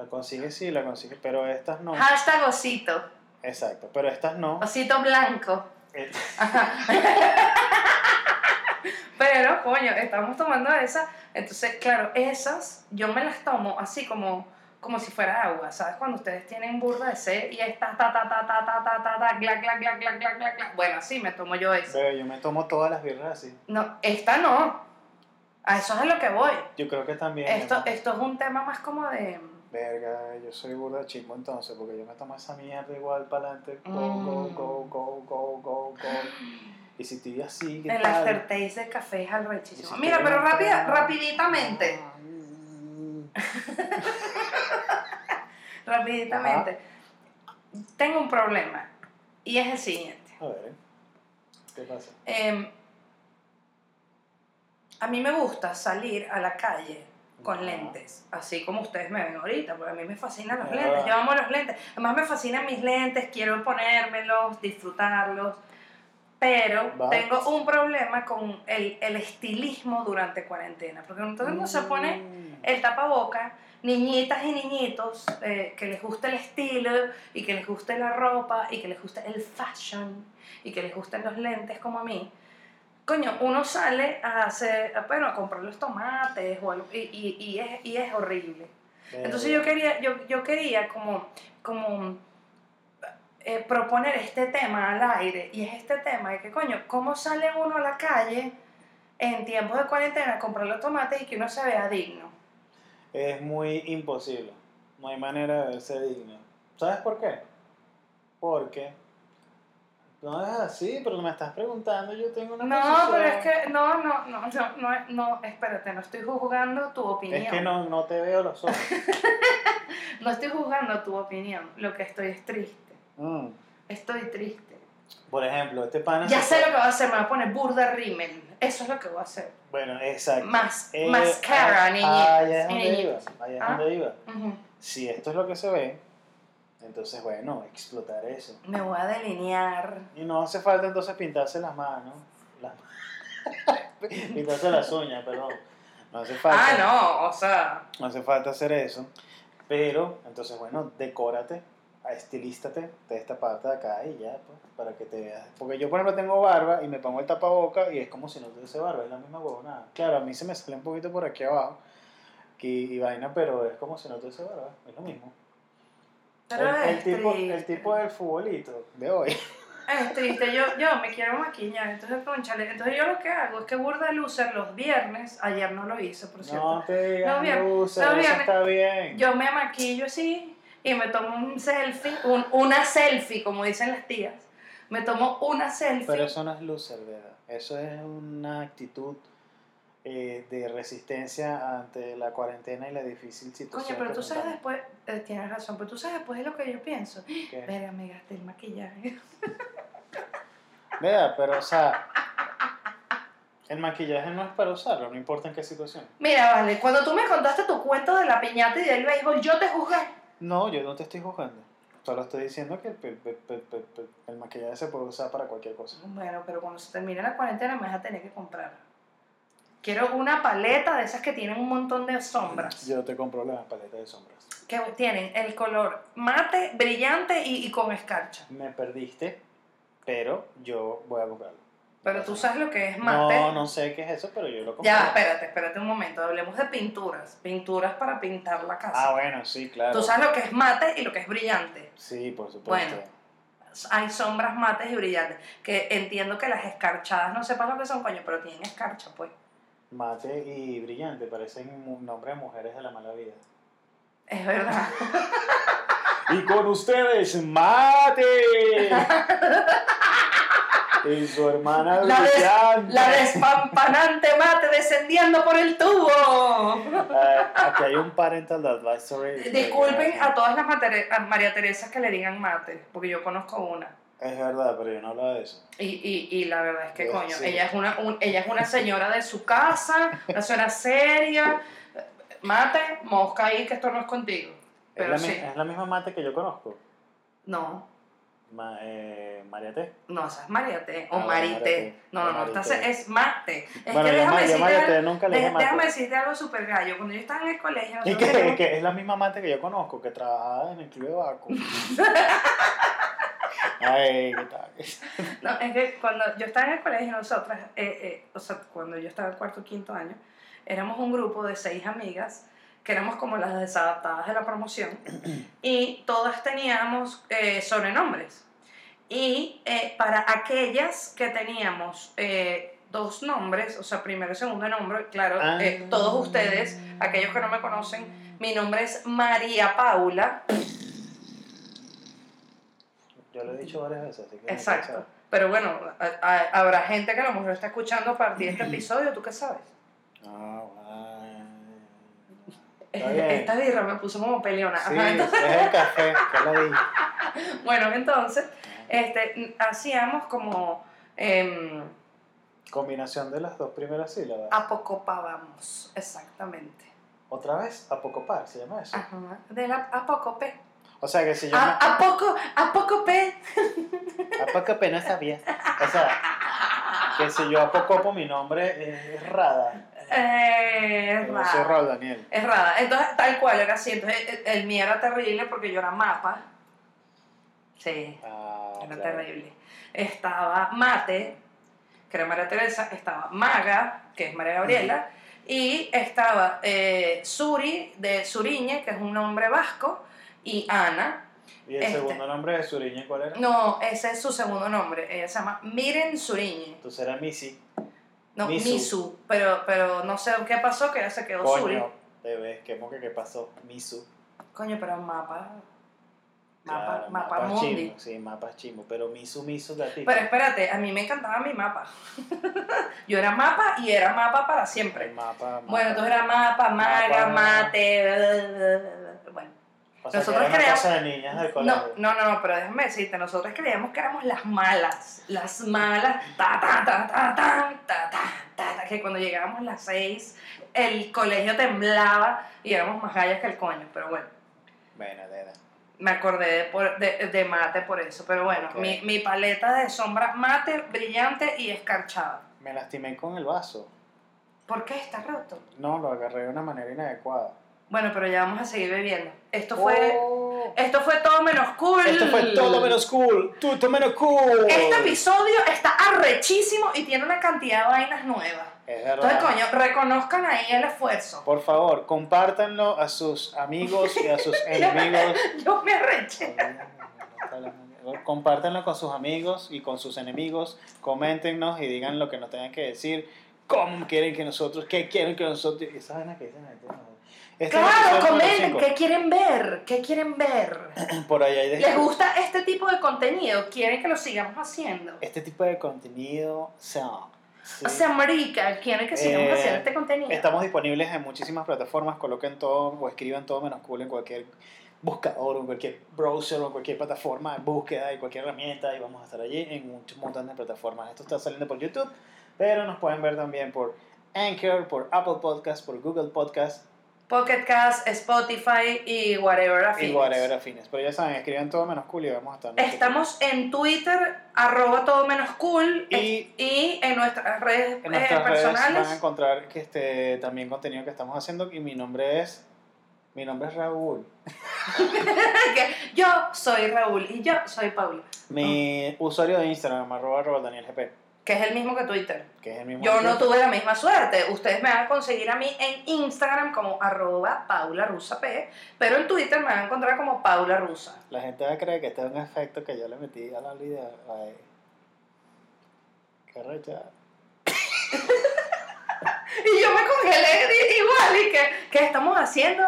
La consigues, sí, la consigues, pero estas no. Hashtag osito, Exacto, pero estas no. osito blanco. Eh, Pero, coño, estamos tomando esas. Entonces, claro, esas yo me las tomo así como, como si fuera agua. ¿Sabes? Cuando ustedes tienen burda de sed y está ta ta ta ta ta ta ta ta gla gla gla gla gla gla gla. Bueno, así me tomo yo esa. Bebé, yo me tomo todas las birras así. No, esta no. A eso es a lo que voy. Yo creo que también. Esto, ¿no? esto es un tema más como de. Verga, yo soy burda chimbo entonces, porque yo me tomo esa mierda igual para adelante. Go, Mm. go, go, go, go, go, go. Y si estoy así, ¿qué El tal? aftertaste de café es arrechísimo. si Mira, pero rápida, rapiditamente. Rapiditamente. Tengo un problema. Y es el siguiente. A ver, ¿qué pasa? Em, a mí me gusta salir a la calle con lentes, así como ustedes me ven ahorita, porque a mí me fascinan los Ah. lentes, yo amo los lentes, además me fascinan mis lentes, quiero ponérmelos, disfrutarlos, pero tengo un problema con el, el estilismo durante cuarentena, porque entonces uno se pone Mm. el tapaboca, niñitas y niñitos eh, que les guste el estilo y que les guste la ropa y que les guste el fashion y que les gusten los lentes como a mí. Coño, uno sale a hacer, bueno, a comprar los tomates o algo, y, y, y es, y es horrible. Entonces yo quería, yo, yo quería como, como eh, proponer este tema al aire y es este tema de que, coño, ¿cómo sale uno a la calle en tiempos de cuarentena a comprar los tomates y que uno se vea digno? Es muy imposible. No hay manera de verse digno. ¿Sabes por qué? Porque no es así, pero me estás preguntando, yo tengo una No, posición. pero es que, no, no, no, no, no, no, espérate, no estoy juzgando tu opinión. Es que no, no te veo los ojos. No estoy juzgando tu opinión, lo que estoy es triste. Mm. Estoy triste. Por ejemplo, este pana... Ya sé lo que voy a hacer, me voy a poner burda rímel. Eso es lo que voy a hacer. Bueno, exacto. Más, Eh, mascara, ah, niñitas. Allá es y donde iba. Allá es Ah. donde iba. Si esto es lo que se ve, entonces, bueno, explotar eso. Me voy a delinear. Y no hace falta entonces pintarse las manos. Las... pintarse las uñas, perdón. No hace falta. Ah, no, o sea. No hace falta hacer eso. Pero, entonces, bueno, decórate, estilístate de esta parte de acá y ya, pues, para que te veas. Porque yo, por ejemplo, tengo barba y me pongo el tapaboca y es como si no tuviese barba, es la misma huevonada. Claro, a mí se me sale un poquito por aquí abajo y vaina, pero es como si no tuviese barba, es lo mismo. Pero el, tipo, el tipo del futbolito de hoy. es triste, yo, yo me quiero maquillar, entonces conchale, entonces yo lo que hago es que burda lucer los viernes, ayer no lo hice, por cierto, No te digas, loser, no, eso bien. está bien. yo me maquillo así y me tomo un selfie, un- una selfie, como dicen las tías, me tomo una selfie, Pero eso no es loser, ¿verdad? Eso es una actitud eh, de resistencia ante la cuarentena y la difícil situación. coño, pero tú sabes después, eh, tienes razón, pero tú sabes después de lo que yo pienso, ¿Qué? verga, me gasté el maquillaje, Vea, pero o sea, el maquillaje no es para usarlo, no importa en qué situación. mira, vale, cuando tú me contaste tu cuento de la piñata y del béisbol, yo te juzgué, No, yo no te estoy juzgando. Solo estoy diciendo que el- el- el- el maquillaje se puede usar para cualquier cosa. Bueno, pero cuando se termine la cuarentena me vas a tener que comprar. Quiero una paleta de esas que tienen un montón de sombras. Yo te compro la paleta de sombras. Que tienen el color mate, brillante y, y con escarcha. Me perdiste, pero yo voy a comprarlo. Pero tú sabes lo que es mate. No, no sé qué es eso, pero yo lo compré. Ya, espérate, espérate un momento. Hablemos de pinturas. Pinturas para pintar la casa. Ah, bueno, sí, claro. Tú sabes lo que es mate y lo que es brillante. Sí, por supuesto. Bueno. Hay sombras mates y brillantes. Que entiendo que las escarchadas no sepas lo que son, coño, pero tienen escarcha, pues. Mate y brillante parecen nombres de mujeres de la mala vida. Es verdad. Y con ustedes, Mate. y su hermana La des- brillante. La despampanante mate descendiendo por el tubo. Eh, aquí hay un parental advisory. Disculpen a todas las María Teresa que le digan mate, porque yo conozco una. Es verdad, pero yo no hablaba de eso. Y, y, y la verdad es que, Sí, coño, sí. ella, es una, un- ella es una señora de su casa, una señora seria. Mate, mosca ahí, que esto no es contigo. Es Pero la, sí. es la misma mate que yo conozco. No, Ma- eh, María T. no, esa es Mariate o Ah, Marite. Mariate. No, no, no, esta Marite. es mate. Es bueno, que déjame decirte, María algo- nunca le dije de- déjame decirte algo súper gallo. Cuando yo estaba en el colegio, Y que, que es la misma mate que yo conozco, que trabajaba en el club de Baco. Ay, qué tal. No, es que cuando yo estaba en el colegio, nosotras, eh, eh, o sea, cuando yo estaba en cuarto o quinto año, éramos un grupo de seis amigas que éramos como las desadaptadas de la promoción y todas teníamos eh, sobrenombres. Y eh, para aquellas que teníamos eh, dos nombres, o sea, primero y segundo nombre, claro, eh, Ah. todos ustedes, aquellos que no me conocen, mi nombre es María Paula, Yo lo he dicho varias veces, así que. Exacto. Pero bueno, a- a- habrá gente que a lo mejor está escuchando a partir de este episodio, ¿tú qué sabes? Ah, bien. Esta birra me puso como peleona. Sí, entonces- es el café, que lo dije. bueno, entonces, este, hacíamos como em, Combinación de las dos primeras sílabas. apocopábamos, exactamente. Otra vez, apocopar, se llama eso. Ajá, de la apocope. O sea que si yo. A, a poco, apocope. me- Apocopé no sabía. O sea, que si yo apocopo mi nombre es Rada. Eh, es Yo soy raro. Raúl Daniel. Es rara. Entonces, tal cual era así. Entonces, el, el mío era terrible porque yo era mapa. Sí. Ah, Era claro. terrible. Estaba Mate, que era María Teresa, estaba Maga, que es María Gabriela, y estaba eh, Suri, de Suriñe, que es un nombre vasco, y Ana. ¿Y el Este. segundo nombre de Suriñe cuál era? No, ese es su segundo nombre. Ella se llama Miren Suriñe. Entonces era Missy. No, Misu. Misu. pero, pero no sé qué pasó, que ella se quedó Suri. Coño, bebé, ¿qué moque que pasó? Misu. Coño, pero mapa. Mapa, Claro, mapa mapas mundi. chimbo, Sí, mapas chimbo. Pero Misu, Misu, gatito. Pero espérate, a mí me encantaba mi mapa. Yo era mapa y era mapa para siempre. mapa, mapa. Bueno, entonces era mapa, maga, Mapa. mate. bla, bla, bla, bla. Bueno, o sea, nosotros. No, no, no, pero déjame decirte, nosotros creíamos que éramos las malas, las malas, ta ta ta ta ta ta ta, ta que cuando llegábamos las seis el colegio temblaba y éramos más gallas que el coño, pero bueno. Bueno, nena. Me acordé de, por, de, de, mate por eso, pero bueno, okay. mi, mi paleta de sombras mate, brillante y escarchada. Me lastimé con el vaso. ¿Por qué está roto? No, lo agarré de una manera inadecuada. Bueno, pero ya vamos a seguir bebiendo. Esto fue, Oh. esto fue todo menos cool. Esto fue todo menos cool. Todo menos cool. Este episodio está arrechísimo y tiene una cantidad de vainas nuevas. Es Entonces, verdad. coño, reconozcan ahí el esfuerzo. Por favor, compártanlo a sus amigos y a sus enemigos. Yo me arreché. Compártanlo con sus amigos y con sus enemigos. Coméntenos y digan lo que nos tengan que decir. ¿Cómo quieren que nosotros? ¿Qué quieren que nosotros? Esa vaina que dicen. Este Claro, comenten, 45. ¿qué quieren ver? ¿Qué quieren ver? Por ahí hay de- ¿Les gusta este tipo de contenido? ¿Quieren que lo sigamos haciendo? Este tipo de contenido, o sea, sí. O sea, marica, ¿quieren que sigamos Eh, haciendo este contenido? Estamos disponibles en muchísimas plataformas. Coloquen todo o escriban todo menos cool en cualquier buscador, o en cualquier browser o en cualquier plataforma de búsqueda y cualquier herramienta. Y vamos a estar allí en un montón de plataformas. Esto está saliendo por YouTube, pero nos pueden ver también por Anchor, por Apple Podcast, por Google Podcast Pocket Cast, Spotify y whatever y afines. whatever afines. Pero ya saben, escriban todo menos cool y vamos a estar. Estamos en Twitter, arroba todo menos cool, Y- y en nuestras redes En eh, nuestras redes personales. van a encontrar que este, también contenido que estamos haciendo y mi nombre es mi nombre es Raúl. yo soy Raúl y yo soy Paula, Mi usuario de Instagram arroba, arroba Daniel GP, que es el mismo que Twitter. que es el mismo. Yo no tuve la misma suerte. Ustedes me van a conseguir a mí en Instagram como arroba Paula Rusa P, pero en Twitter me van a encontrar como Paula Rusa. La gente va a creer que este es un efecto que yo le metí a la idea. Ay. Qué recha. Y yo me congelé igual y que, ¿qué estamos haciendo?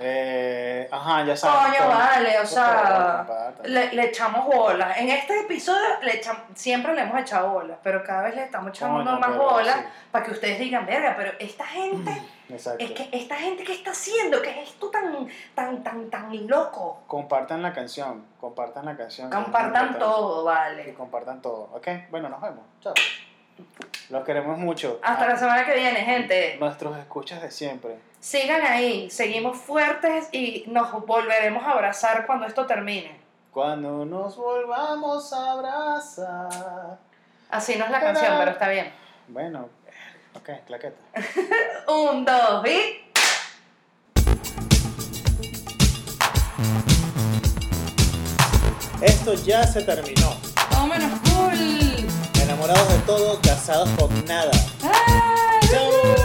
Eh, ajá, ya saben. Coño, vale, o sea, le, le echamos bolas. En este episodio le echam- siempre le hemos echado bolas, pero cada vez le estamos echando Coño, más pero bolas sí, para que ustedes digan, verga, pero esta gente, Exacto. es que esta gente, ¿qué está haciendo? ¿Qué es esto tan, tan, tan, tan loco? Compartan la canción. Compartan la canción. que Compartan todo, Y vale. compartan todo. Ok, bueno, nos vemos. Chao. Los queremos mucho. Hasta la semana que viene, gente. Nuestros escuchas de siempre. Sigan ahí, seguimos fuertes y nos volveremos a abrazar cuando esto termine. Cuando nos volvamos a abrazar. Así no es la canción, pero está bien. Bueno, ok, claqueta. Un, dos y... Esto ya se terminó. Todo menos cool. Enamorados de todo, casados con nada. ¡Ah! ¡Chao!